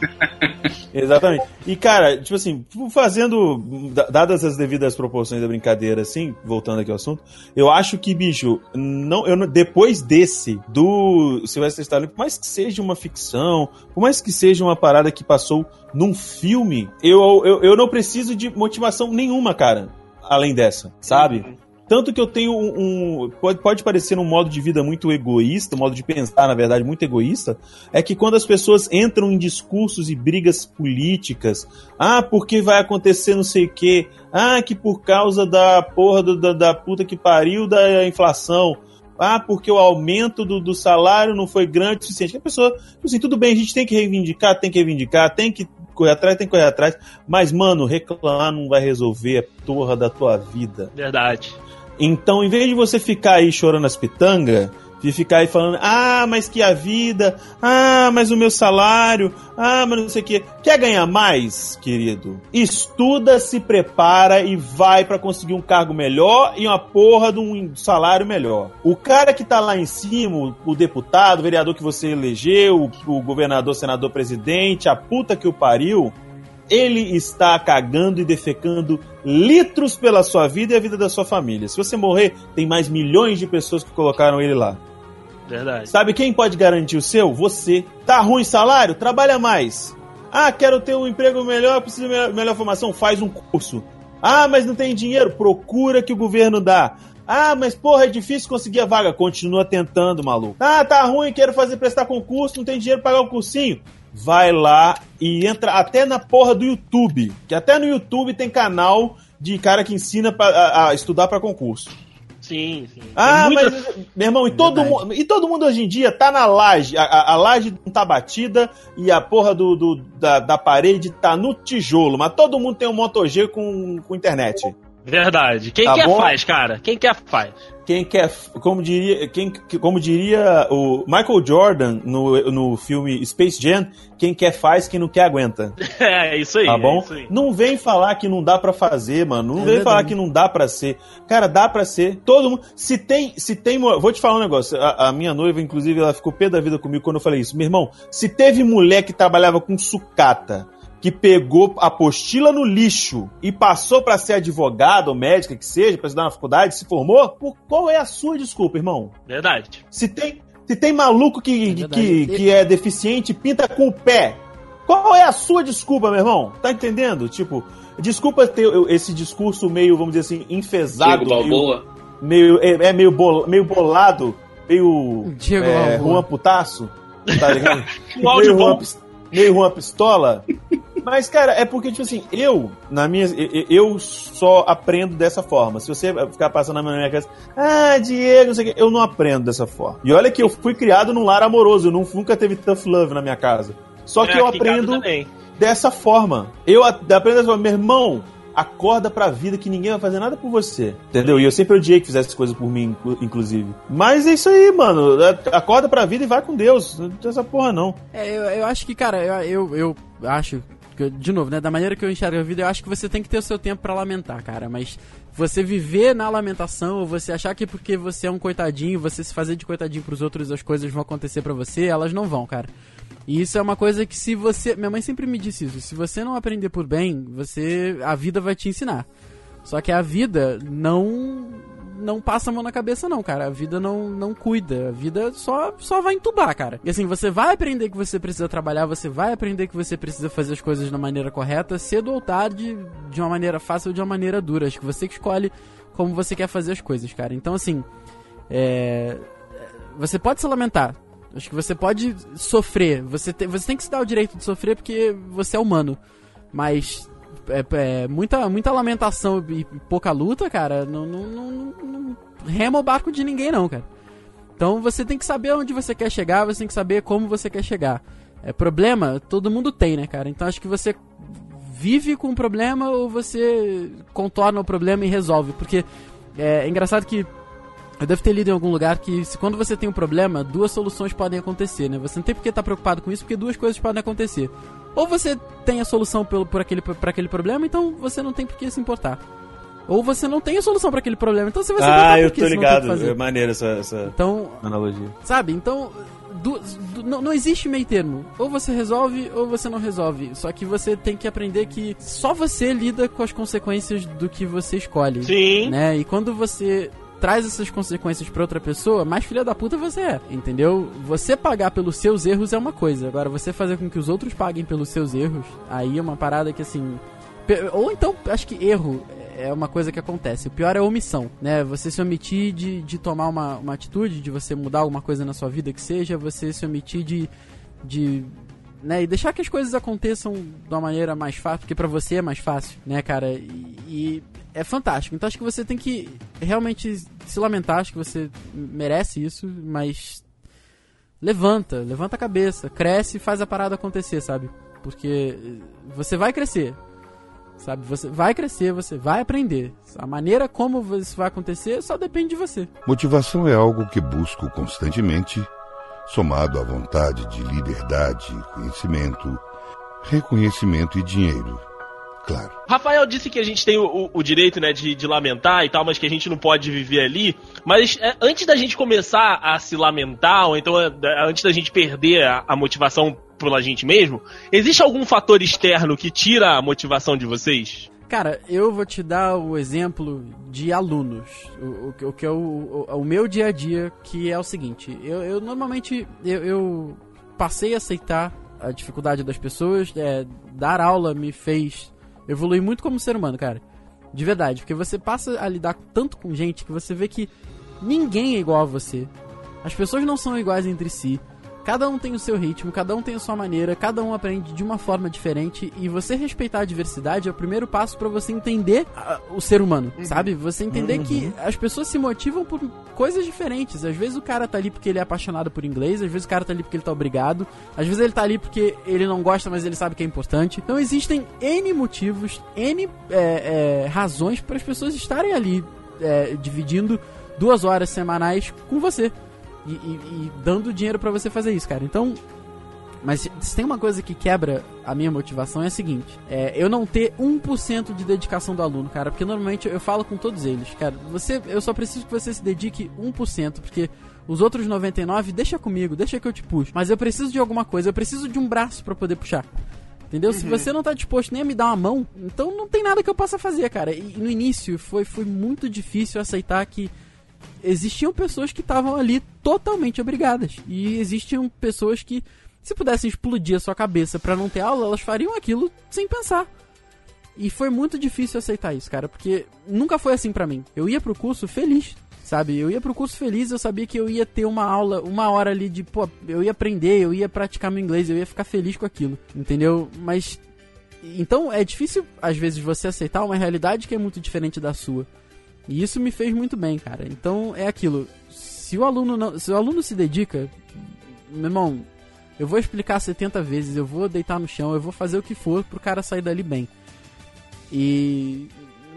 Exatamente. E, cara, tipo assim, fazendo. da- Dadas as devidas proporções da brincadeira, assim, voltando aqui ao assunto, eu acho que, bicho, não, eu, depois desse, do Sylvester Stallone, por mais que seja uma ficção, por mais que seja uma parada que passou num filme, eu, eu, eu não preciso de motivação nenhuma, cara, além dessa, sabe? Tanto que eu tenho um. um- pode, pode parecer um modo de vida muito egoísta, um modo de pensar, na verdade, muito egoísta, é que quando as pessoas entram em discursos e brigas políticas, ah, porque vai acontecer não sei o quê, ah, que por causa da porra do- da, da puta que pariu da inflação, ah, porque o aumento do, do salário não foi grande o suficiente. A pessoa, tipo assim, tudo bem, a gente tem que reivindicar, tem que reivindicar, tem que correr atrás, tem que correr atrás, mas, mano, reclamar não vai resolver a porra da tua vida. Verdade. Então, em vez de você ficar aí chorando as pitangas, de ficar aí falando, ah, mas que a vida, ah, mas o meu salário, ah, mas não sei o que. Quer ganhar mais, querido? Estuda, se prepara e vai pra conseguir um cargo melhor e uma porra de um salário melhor. O cara que tá lá em cima, o- deputado, o vereador que você elegeu, o governador, senador, presidente, a puta que o pariu, ele está cagando e defecando litros pela sua vida e a vida da sua família. Se você morrer, tem mais milhões de pessoas que colocaram ele lá. Verdade. Sabe quem pode garantir o seu? Você. Tá ruim salário? Trabalha mais. Ah, quero ter um emprego melhor, preciso de melhor, melhor formação? Faz um curso. Ah, mas não tem dinheiro? Procura que o governo dá. Ah, mas porra, é difícil conseguir a vaga. Continua tentando, maluco. Ah, tá ruim, quero fazer prestar concurso, não tem dinheiro pra pagar o cursinho. Vai lá e entra até na porra do YouTube. Que até no YouTube tem canal de cara que ensina pra, a, a estudar pra concurso. Sim, sim. Ah, muita- mas, meu irmão, e todo, Verdade. mundo, e todo mundo hoje em dia tá na laje. A, a, a laje não tá batida e a porra do, do- da, da parede tá no tijolo. Mas todo mundo tem um Moto G com, com internet. Verdade. Quem Tá quer bom? faz, cara? Quem quer faz. Quem quer, como diria, quem, como diria o Michael Jordan no, no filme Space Jam, quem quer faz, quem não quer aguenta. É, isso aí. Tá bom? É isso aí. Não vem falar que não dá pra fazer, mano. Não É vem verdade. falar que não dá pra ser. Cara, dá pra ser. Todo mundo. Se tem. Se tem. Vou te falar um negócio. A, a minha noiva, inclusive, ela ficou pé da vida comigo quando eu falei isso. Meu irmão, se teve mulher que trabalhava com sucata. Que pegou a apostila no lixo e passou pra ser advogada ou médica, que seja, pra estudar na faculdade, se formou, por qual é a sua desculpa, irmão? Verdade. Se tem, se tem maluco que, É que, que é deficiente pinta com o pé, qual é a sua desculpa, meu irmão? Tá entendendo? Tipo, desculpa ter esse discurso meio, vamos dizer assim, enfesado. Diego meio, Balboa. meio, é, é meio, bol- meio bolado, meio Diego é, Balboa. Juan Putaço, tá ligado? Um áudio meio. Juan, meio Juan Pistola. Mas, cara, é porque, tipo assim, eu, na minha. eu- só aprendo dessa forma. Se você ficar passando na minha casa, ah, Diego, não sei o quê, eu não aprendo dessa forma. E olha que eu fui criado num lar amoroso, eu não- nunca teve tough love na minha casa. Só que É, eu aprendo dessa forma. Eu aprendo dessa forma, meu irmão. Acorda pra vida que ninguém vai fazer nada por você. Entendeu? E eu sempre odiei que fizesse coisas por mim, inclu- inclusive. Mas é isso aí, mano. Acorda pra vida e vai com Deus. Não tem essa porra, não. É, eu, eu acho que, cara, eu, eu, eu acho. Que, De novo, né? Da maneira que eu enxergo a vida, eu acho que você tem que ter o seu tempo pra lamentar, cara. Mas você viver na lamentação, ou você achar que porque você é um coitadinho, você se fazer de coitadinho pros outros, as coisas vão acontecer pra você, elas não vão, cara. E isso é uma coisa que se você. Minha mãe sempre me disse isso. Se você não aprender por bem, você. A vida vai te ensinar. Só que a vida não. Não passa a mão na cabeça, não, cara. A vida não, não cuida. A vida só, só vai entubar, cara. E assim, você vai aprender que você precisa trabalhar, você vai aprender que você precisa fazer as coisas da maneira correta, cedo ou tarde, de uma maneira fácil ou de uma maneira dura. Acho que você que escolhe como você quer fazer as coisas, cara. Então, assim. É. Você pode se lamentar. Acho que você pode sofrer. Você, te- você tem que se dar o direito de sofrer porque você é humano. Mas é, é, muita, muita lamentação e pouca luta, cara, não, não, não, não- rema o barco de ninguém, não, cara. Então você tem que saber onde você quer chegar, você tem que saber como você quer chegar. É, problema, todo mundo tem, né, cara? Então acho que você vive com o problema ou você contorna o problema e resolve. Porque é, é engraçado que eu devo ter lido em algum lugar que se quando você tem um problema, duas soluções podem acontecer, né? Você não tem por que estar preocupado com isso, porque duas coisas podem acontecer. Ou você tem a solução pelo, por aquele, pra aquele problema, então você não tem por que se importar. Ou você não tem a solução pra aquele problema, então você vai se importar Ah, eu tô ligado. É maneiro essa, essa Então, analogia. Sabe? Então, du- du- não, não existe meio termo. Ou você resolve ou você não resolve. Só que você tem que aprender que só você lida com as consequências do que você escolhe. Sim. Né? E quando você traz essas consequências pra outra pessoa, mais filha da puta você é, entendeu? Você pagar pelos seus erros é uma coisa, agora você fazer com que os outros paguem pelos seus erros, aí é uma parada que assim, ou então, acho que erro é uma coisa que acontece. O pior é a omissão, né? Você se omitir de, de tomar uma, uma atitude, de você mudar alguma coisa na sua vida que seja, você se omitir de. de né, e deixar que as coisas aconteçam de uma maneira mais fácil, porque pra você é mais fácil, né, cara? E, e é fantástico. Então acho que você tem que realmente se lamentar, acho que você merece isso, mas levanta, levanta a cabeça, cresce e faz a parada acontecer, sabe? Porque você vai crescer, sabe? Você vai crescer, você vai aprender. A maneira como isso vai acontecer só depende de você. Motivação é algo que busco constantemente, somado à vontade de liberdade, conhecimento, reconhecimento e dinheiro. Claro. Rafael disse que a gente tem o, o- o direito, né, de, de lamentar e tal, mas que a gente não pode viver ali. Mas é, antes da gente começar a se lamentar, ou então é, da- antes da gente perder a, a motivação pela gente mesmo, existe algum fator externo que tira a motivação de vocês? Cara, eu vou te dar o exemplo de alunos. O, o que é o, o, o meu dia a dia, que é o seguinte. Eu, eu normalmente eu, eu passei a aceitar a dificuldade das pessoas. é, dar aula me fez evoluir muito como ser humano, cara. De verdade, porque você passa a lidar tanto com gente que você vê que ninguém é igual a você. As pessoas não são iguais entre si. Cada um tem o seu ritmo, cada um tem a sua maneira, cada um aprende de uma forma diferente e você respeitar a diversidade é o primeiro passo para você entender a, o ser humano, uhum. sabe? Você entender uhum. que as pessoas se motivam por coisas diferentes. Às vezes o cara tá ali porque ele é apaixonado por inglês, às vezes o cara tá ali porque ele tá obrigado, às vezes ele tá ali porque ele não gosta, mas ele sabe que é importante. Então existem N motivos, N é, é, razões para as pessoas estarem ali é, dividindo duas horas semanais com você. E, e, e dando dinheiro para você fazer isso, cara. Então, mas se tem uma coisa que quebra a minha motivação é a seguinte: é eu não ter 1% de dedicação do aluno, cara. Porque normalmente eu falo com todos eles, cara. Você, eu só preciso que você se dedique 1%, porque os outros 99 deixa comigo, deixa que eu te puxo. Mas eu preciso de alguma coisa, eu preciso de um braço para poder puxar. Entendeu? Uhum. Se você não tá disposto nem a me dar uma mão, então não tem nada que eu possa fazer, cara. E no início foi, foi muito difícil aceitar que existiam pessoas que estavam ali totalmente obrigadas. E existiam pessoas que, se pudessem explodir a sua cabeça para não ter aula, elas fariam aquilo sem pensar. E foi muito difícil aceitar isso, cara, porque nunca foi assim para mim. Eu ia pro curso feliz, sabe? Eu ia pro curso feliz, eu sabia que eu ia ter uma aula, uma hora ali de, pô, eu ia aprender, eu ia praticar meu inglês, eu ia ficar feliz com aquilo, entendeu? Mas então é difícil às vezes você aceitar uma realidade que é muito diferente da sua. E isso me fez muito bem, cara. Então é aquilo. Se o aluno não, se o aluno se dedica, meu irmão, eu vou explicar 70 vezes, eu vou deitar no chão, eu vou fazer o que for pro cara sair dali bem. E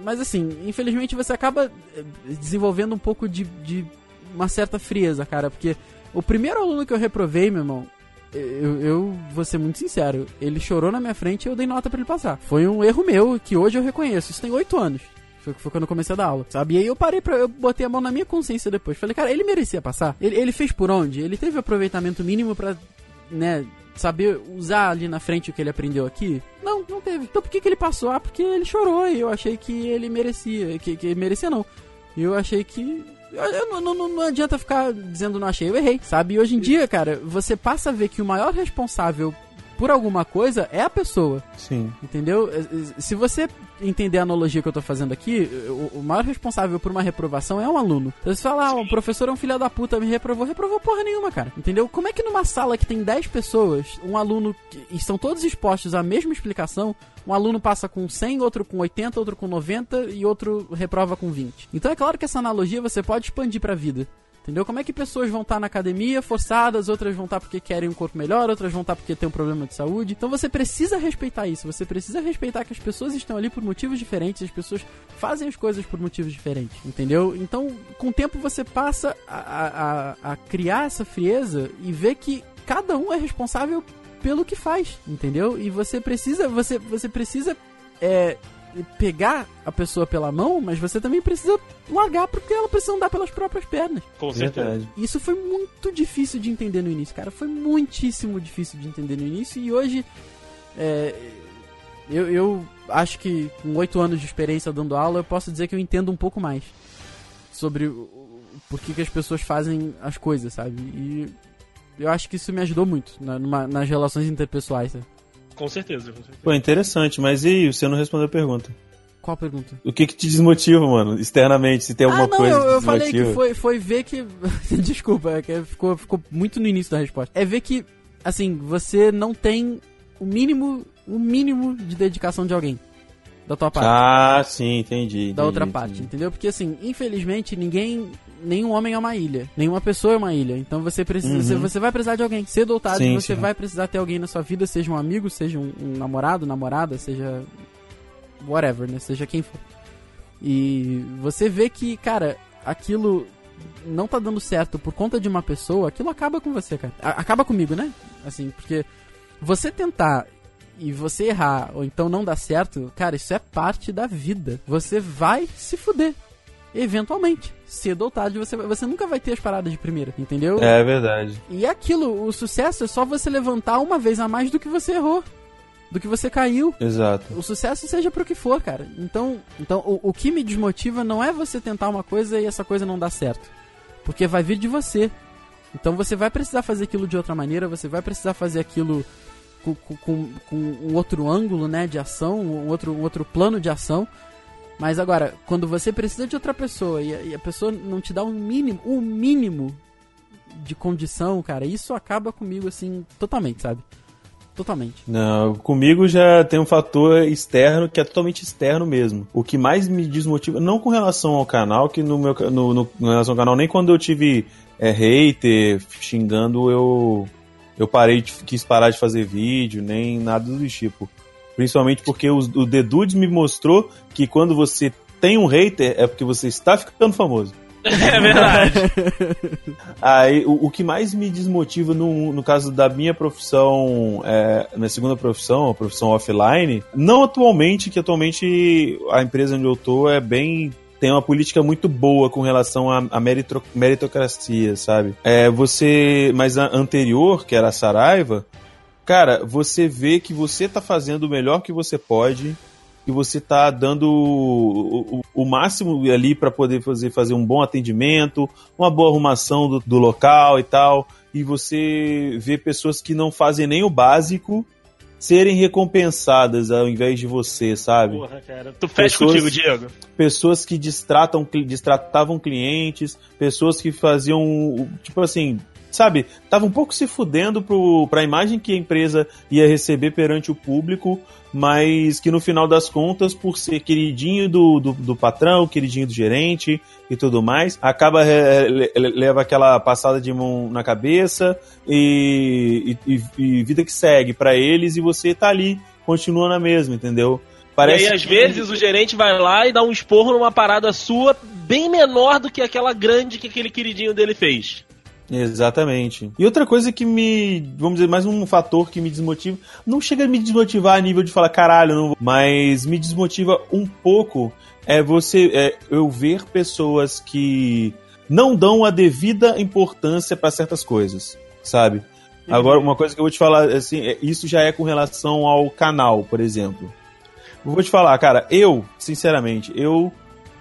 mas assim, infelizmente você acaba eh, desenvolvendo um pouco de, de uma certa frieza, cara, porque o primeiro aluno que eu reprovei, meu irmão, eu, eu vou ser muito sincero, ele chorou na minha frente e eu dei nota para ele passar. Foi um erro meu que hoje eu reconheço. Isso tem oito anos. Foi, foi quando eu comecei a dar aula, sabe? E aí eu parei pra. Eu botei a mão na minha consciência depois. Falei, cara, ele merecia passar? Ele, ele fez por onde? Ele teve aproveitamento mínimo pra, né, saber usar ali na frente o que ele aprendeu aqui? Não, não teve. Então por que, que ele passou? Ah, porque ele chorou e eu achei que ele merecia. Que, que merecia não. E eu achei que. Eu, não, não, não adianta ficar dizendo não achei, eu errei, sabe? E hoje em dia, cara, você passa a ver que o maior responsável por alguma coisa é a pessoa. Sim. Entendeu? Se você entender a analogia que eu tô fazendo aqui, o, o maior responsável por uma reprovação é um aluno. Então você fala, ah, o professor é um filho da puta, me reprovou. Reprovou porra nenhuma, cara. Entendeu? Como é que numa sala que tem 10 pessoas, um aluno, e estão todos expostos à mesma explicação, um aluno passa com 100, outro com 80, outro com 90 e outro reprova com 20. Então é claro que essa analogia você pode expandir pra vida. Entendeu? Como é que pessoas vão estar na academia forçadas, outras vão estar porque querem um corpo melhor, outras vão estar porque tem um problema de saúde. Então você precisa respeitar isso, você precisa respeitar que as pessoas estão ali por motivos diferentes, as pessoas fazem as coisas por motivos diferentes, entendeu? Então, com o tempo você passa a, a, a criar essa frieza e ver que cada um é responsável pelo que faz, entendeu? E você precisa, você, você precisa é, pegar a pessoa pela mão, mas você também precisa largar porque ela precisa andar pelas próprias pernas. Com certeza. Isso foi muito difícil de entender no início, cara. Foi muitíssimo difícil de entender no início e hoje é, eu, eu acho que com oito anos de experiência dando aula, eu posso dizer que eu entendo um pouco mais sobre o, por que, que as pessoas fazem as coisas, sabe? E eu acho que isso me ajudou muito na, numa, nas relações interpessoais. Sabe? Com certeza, com certeza. Pô, interessante, mas e aí, você não respondeu a pergunta? Qual pergunta? O que que te desmotiva, mano, externamente, se tem alguma ah, não, coisa eu, que eu falei que foi, foi ver que... Desculpa, é que ficou, ficou muito no início da resposta. É ver que, assim, você não tem o mínimo, o mínimo de dedicação de alguém da tua parte. Ah, sim, entendi. entendi da outra entendi. parte, entendeu? Porque assim, infelizmente, ninguém. Nenhum homem é uma ilha. Nenhuma pessoa é uma ilha. Então você precisa. Uhum. Você, você vai precisar de alguém. Cedo ou tarde, Sim, você sim. vai precisar ter alguém na sua vida, seja um amigo, seja um, um namorado, namorada, seja. whatever, né? Seja quem for. E você vê que, cara, aquilo não tá dando certo por conta de uma pessoa, aquilo acaba com você, cara. A- acaba comigo, né? Assim, porque você tentar e você errar, ou então não dar certo, cara, isso é parte da vida. Você vai se fuder. Eventualmente. Cedo ou tarde, você, você nunca vai ter as paradas de primeira, entendeu? É verdade. E é aquilo, o sucesso é só você levantar uma vez a mais do que você errou. Do que você caiu. Exato. O sucesso seja pro que for, cara. Então, então o, o que me desmotiva não é você tentar uma coisa e essa coisa não dar certo. Porque vai vir de você. Então você vai precisar fazer aquilo de outra maneira, você vai precisar fazer aquilo com, com- com, com um outro ângulo, né, de ação, um outro, um outro plano de ação. Mas agora, quando você precisa de outra pessoa e a, pessoa não te dá um mínimo, um mínimo de condição, cara, isso acaba comigo, assim, totalmente, sabe? Totalmente. Não, comigo já tem um fator externo que é totalmente externo mesmo. O que mais me desmotiva, não com relação ao canal, que no meu no, no, no relação ao canal, nem quando eu tive é, hater xingando, eu eu parei de, quis parar de fazer vídeo, nem nada do tipo. Principalmente porque o, o The Dudes me mostrou que quando você tem um hater é porque você está ficando famoso. É verdade. Aí, o, o, que mais me desmotiva no, no caso da minha profissão, é, minha segunda profissão, a profissão offline, não atualmente, que atualmente a empresa onde eu tô é bem tem uma política muito boa com relação à meritocracia, sabe? É, você, mas a anterior, que era a Saraiva, cara, você vê que você tá fazendo o melhor que você pode, e você tá dando o, o, o máximo ali para poder fazer, fazer um bom atendimento, uma boa arrumação do, do local e tal. E você vê pessoas que não fazem nem o básico serem recompensadas ao invés de você, sabe? Porra, cara. Tu fecha pessoas, contigo, Diego. Pessoas que distratam, distratavam clientes, pessoas que faziam, tipo assim, sabe, tava um pouco se fudendo pro, pra imagem que a empresa ia receber perante o público, mas que no final das contas, por ser queridinho do, do, do patrão, queridinho do gerente e tudo mais, acaba é, leva aquela passada de mão na cabeça e, e, e vida que segue para eles e você tá ali, continua na mesma, entendeu? Parece e aí, às que... vezes, o gerente vai lá e dá um esporro numa parada sua bem menor do que aquela grande que aquele queridinho dele fez. Exatamente. E outra coisa que me, vamos dizer, mais um fator que me desmotiva, não chega a me desmotivar a nível de falar caralho, não, mas me desmotiva um pouco é você, é, eu ver pessoas que não dão a devida importância para certas coisas, sabe? Agora, uma coisa que eu vou te falar, assim, é, isso já é com relação ao canal, por exemplo. vou te falar, cara, eu, sinceramente, eu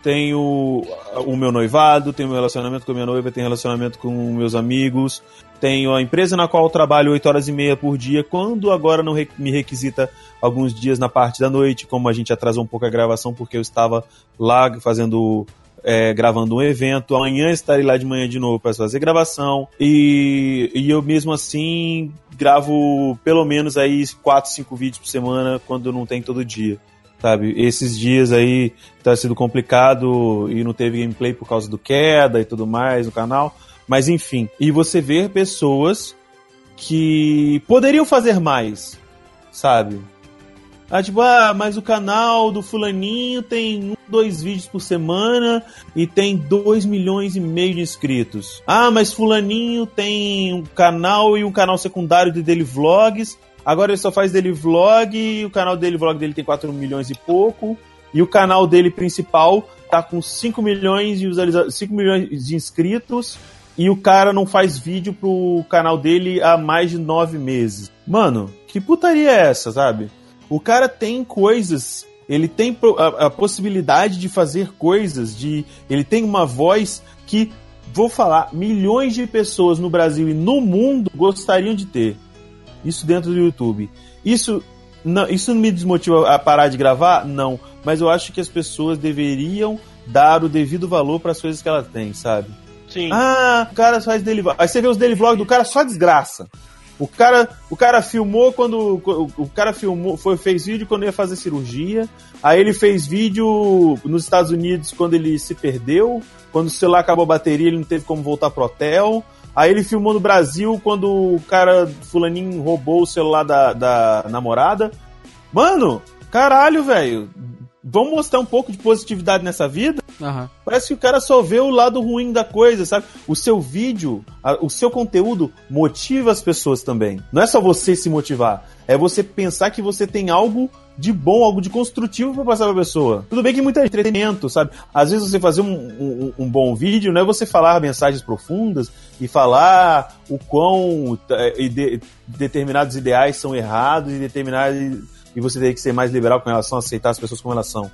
tenho o meu noivado, tenho meu relacionamento com a minha noiva, tenho relacionamento com meus amigos, tenho a empresa na qual trabalho 8 horas e meia por dia, quando agora não me requisita alguns dias na parte da noite, como a gente atrasou um pouco a gravação porque eu estava lá fazendo é, gravando um evento. Amanhã estarei lá de manhã de novo para fazer gravação. E, e eu mesmo assim gravo pelo menos aí 4, 5 vídeos por semana quando não tem todo dia sabe? Esses dias aí tá sendo complicado e não teve gameplay por causa do queda e tudo mais no canal, mas enfim. E você vê pessoas que poderiam fazer mais, sabe? Ah, tipo, ah, mas o canal do fulaninho tem um, dois vídeos por semana e tem dois milhões e meio de inscritos. Ah, mas fulaninho tem um canal e um canal secundário de daily vlogs Agora ele só faz dele vlog, o canal dele, vlog dele tem 4 milhões e pouco. E o canal dele principal tá com 5 milhões de visualizações, 5 milhões de inscritos. E o cara não faz vídeo pro canal dele há mais de 9 meses. Mano, que putaria é essa, sabe? O cara tem coisas ele tem a, a, possibilidade de fazer coisas, de ele tem uma voz que vou falar, milhões de pessoas no Brasil e no mundo gostariam de ter. Isso dentro do YouTube. Isso não, isso não me desmotiva a parar de gravar? Não. Mas eu acho que as pessoas deveriam dar o devido valor para as coisas que elas têm, sabe? Sim. Ah, o cara faz daily vlog. Aí você vê os daily vlog do cara só desgraça. O cara, o cara filmou quando o cara filmou, foi fez vídeo quando ia fazer cirurgia. Aí ele fez vídeo nos Estados Unidos quando ele se perdeu, quando o celular acabou a bateria, ele não teve como voltar pro hotel. Aí ele filmou no Brasil quando o cara, fulaninho, roubou o celular da, da namorada. Mano, caralho, velho. Vamos mostrar um pouco de positividade nessa vida? Uhum. Parece que o cara só vê o lado ruim da coisa, sabe? O seu vídeo, a, o seu conteúdo motiva as pessoas também. Não é só você se motivar, é você pensar que você tem algo de bom, algo de construtivo para passar pra pessoa. Tudo bem que muita entretenimento, sabe? Às vezes você fazer um, um, um, bom vídeo não é você falar mensagens profundas e falar o quão é, ide, determinados ideais são errados e determinados e você tem que ser mais liberal com relação a aceitar as pessoas como elas são.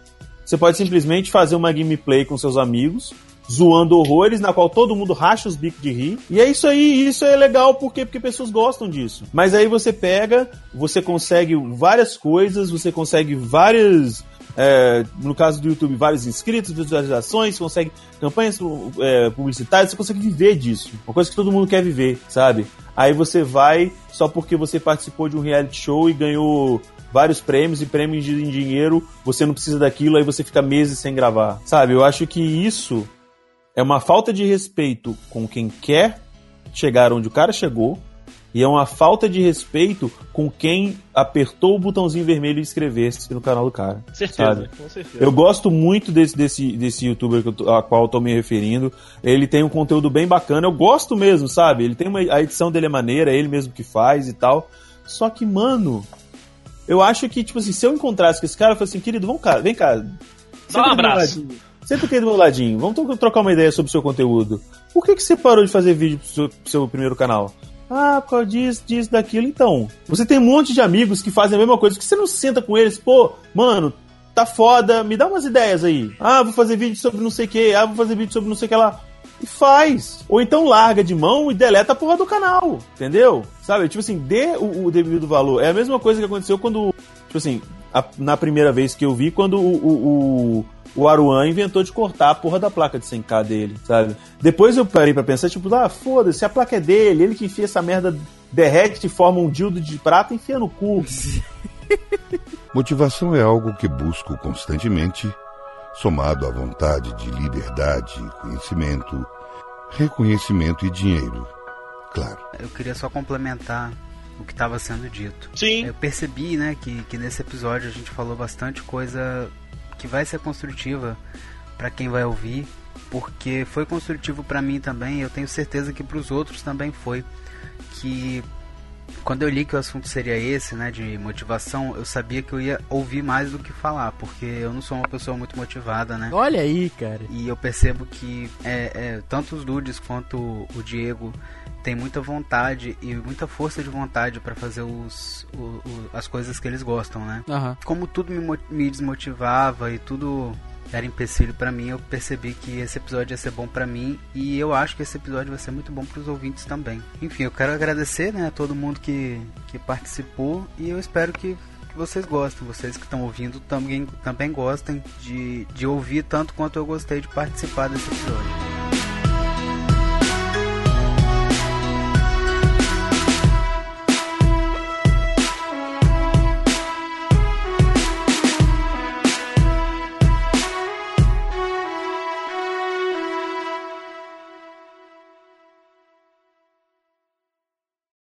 Você pode simplesmente fazer uma gameplay com seus amigos, zoando horrores, na qual todo mundo racha os bicos de rir. E é isso aí, isso é legal porque, porque pessoas gostam disso. Mas aí você pega, você consegue várias coisas, você consegue várias. é, no caso do YouTube, vários inscritos, visualizações, consegue campanhas é, publicitárias, você consegue viver disso. Uma coisa que todo mundo quer viver, sabe? Aí você vai só porque você participou de um reality show e ganhou vários prêmios e prêmios em dinheiro, você não precisa daquilo, aí você fica meses sem gravar. Sabe? Eu acho que isso é uma falta de respeito com quem quer chegar onde o cara chegou e é uma falta de respeito com quem apertou o botãozinho vermelho e inscrever-se no canal do cara. Certeza, sabe? com certeza. Eu gosto muito desse, desse, desse youtuber que eu, a qual eu tô me referindo. Ele tem um conteúdo bem bacana. Eu gosto mesmo, sabe? Ele tem uma, a edição dele é maneira, é ele mesmo que faz e tal. Só que, mano, eu acho que, tipo assim, se eu encontrasse com esse cara, eu falasse assim, querido, vamos cá, vem cá. Dá um abraço. Senta aqui do meu ladinho, vamos trocar uma ideia sobre o seu conteúdo. Por que, que você parou de fazer vídeo pro seu, pro seu primeiro canal? Ah, por causa disso, disso, daquilo. Então, você tem um monte de amigos que fazem a mesma coisa, que você não senta com eles, pô, mano, tá foda, me dá umas ideias aí. Ah, vou fazer vídeo sobre não sei o que, ah, vou fazer vídeo sobre não sei o que lá. E faz. Ou então larga de mão e deleta a porra do canal, entendeu? Sabe? Tipo assim, dê o, o devido valor. É a mesma coisa que aconteceu quando, tipo assim, a, na primeira vez que eu vi, quando o, o, o o Aruan inventou de cortar a porra da placa de 100k dele, sabe? Depois eu parei pra pensar, tipo, ah, foda-se, a placa é dele, ele que enfia essa merda, derrete forma um dildo de prata e enfia no cu. Motivação é algo que busco constantemente, somado à vontade de liberdade, conhecimento, reconhecimento e dinheiro. Claro. Eu queria só complementar o que estava sendo dito. Sim. Eu percebi, né, que, que nesse episódio a gente falou bastante coisa que vai ser construtiva para quem vai ouvir, porque foi construtivo para mim também, eu tenho certeza que para os outros também foi. Que quando eu li que o assunto seria esse, né, de motivação, eu sabia que eu ia ouvir mais do que falar, porque eu não sou uma pessoa muito motivada, né? Olha aí, cara. E eu percebo que é, é tanto os Dudes quanto o Diego tem muita vontade e muita força de vontade para fazer os, o, o, as coisas que eles gostam, né? Uhum. Como tudo me, me desmotivava e tudo era empecilho para mim, eu percebi que esse episódio ia ser bom para mim e eu acho que esse episódio vai ser muito bom para os ouvintes também. Enfim, eu quero agradecer, né, a todo mundo que, que participou e eu espero que, que vocês gostem, vocês que estão ouvindo também, também gostem de, de ouvir tanto quanto eu gostei de participar desse episódio.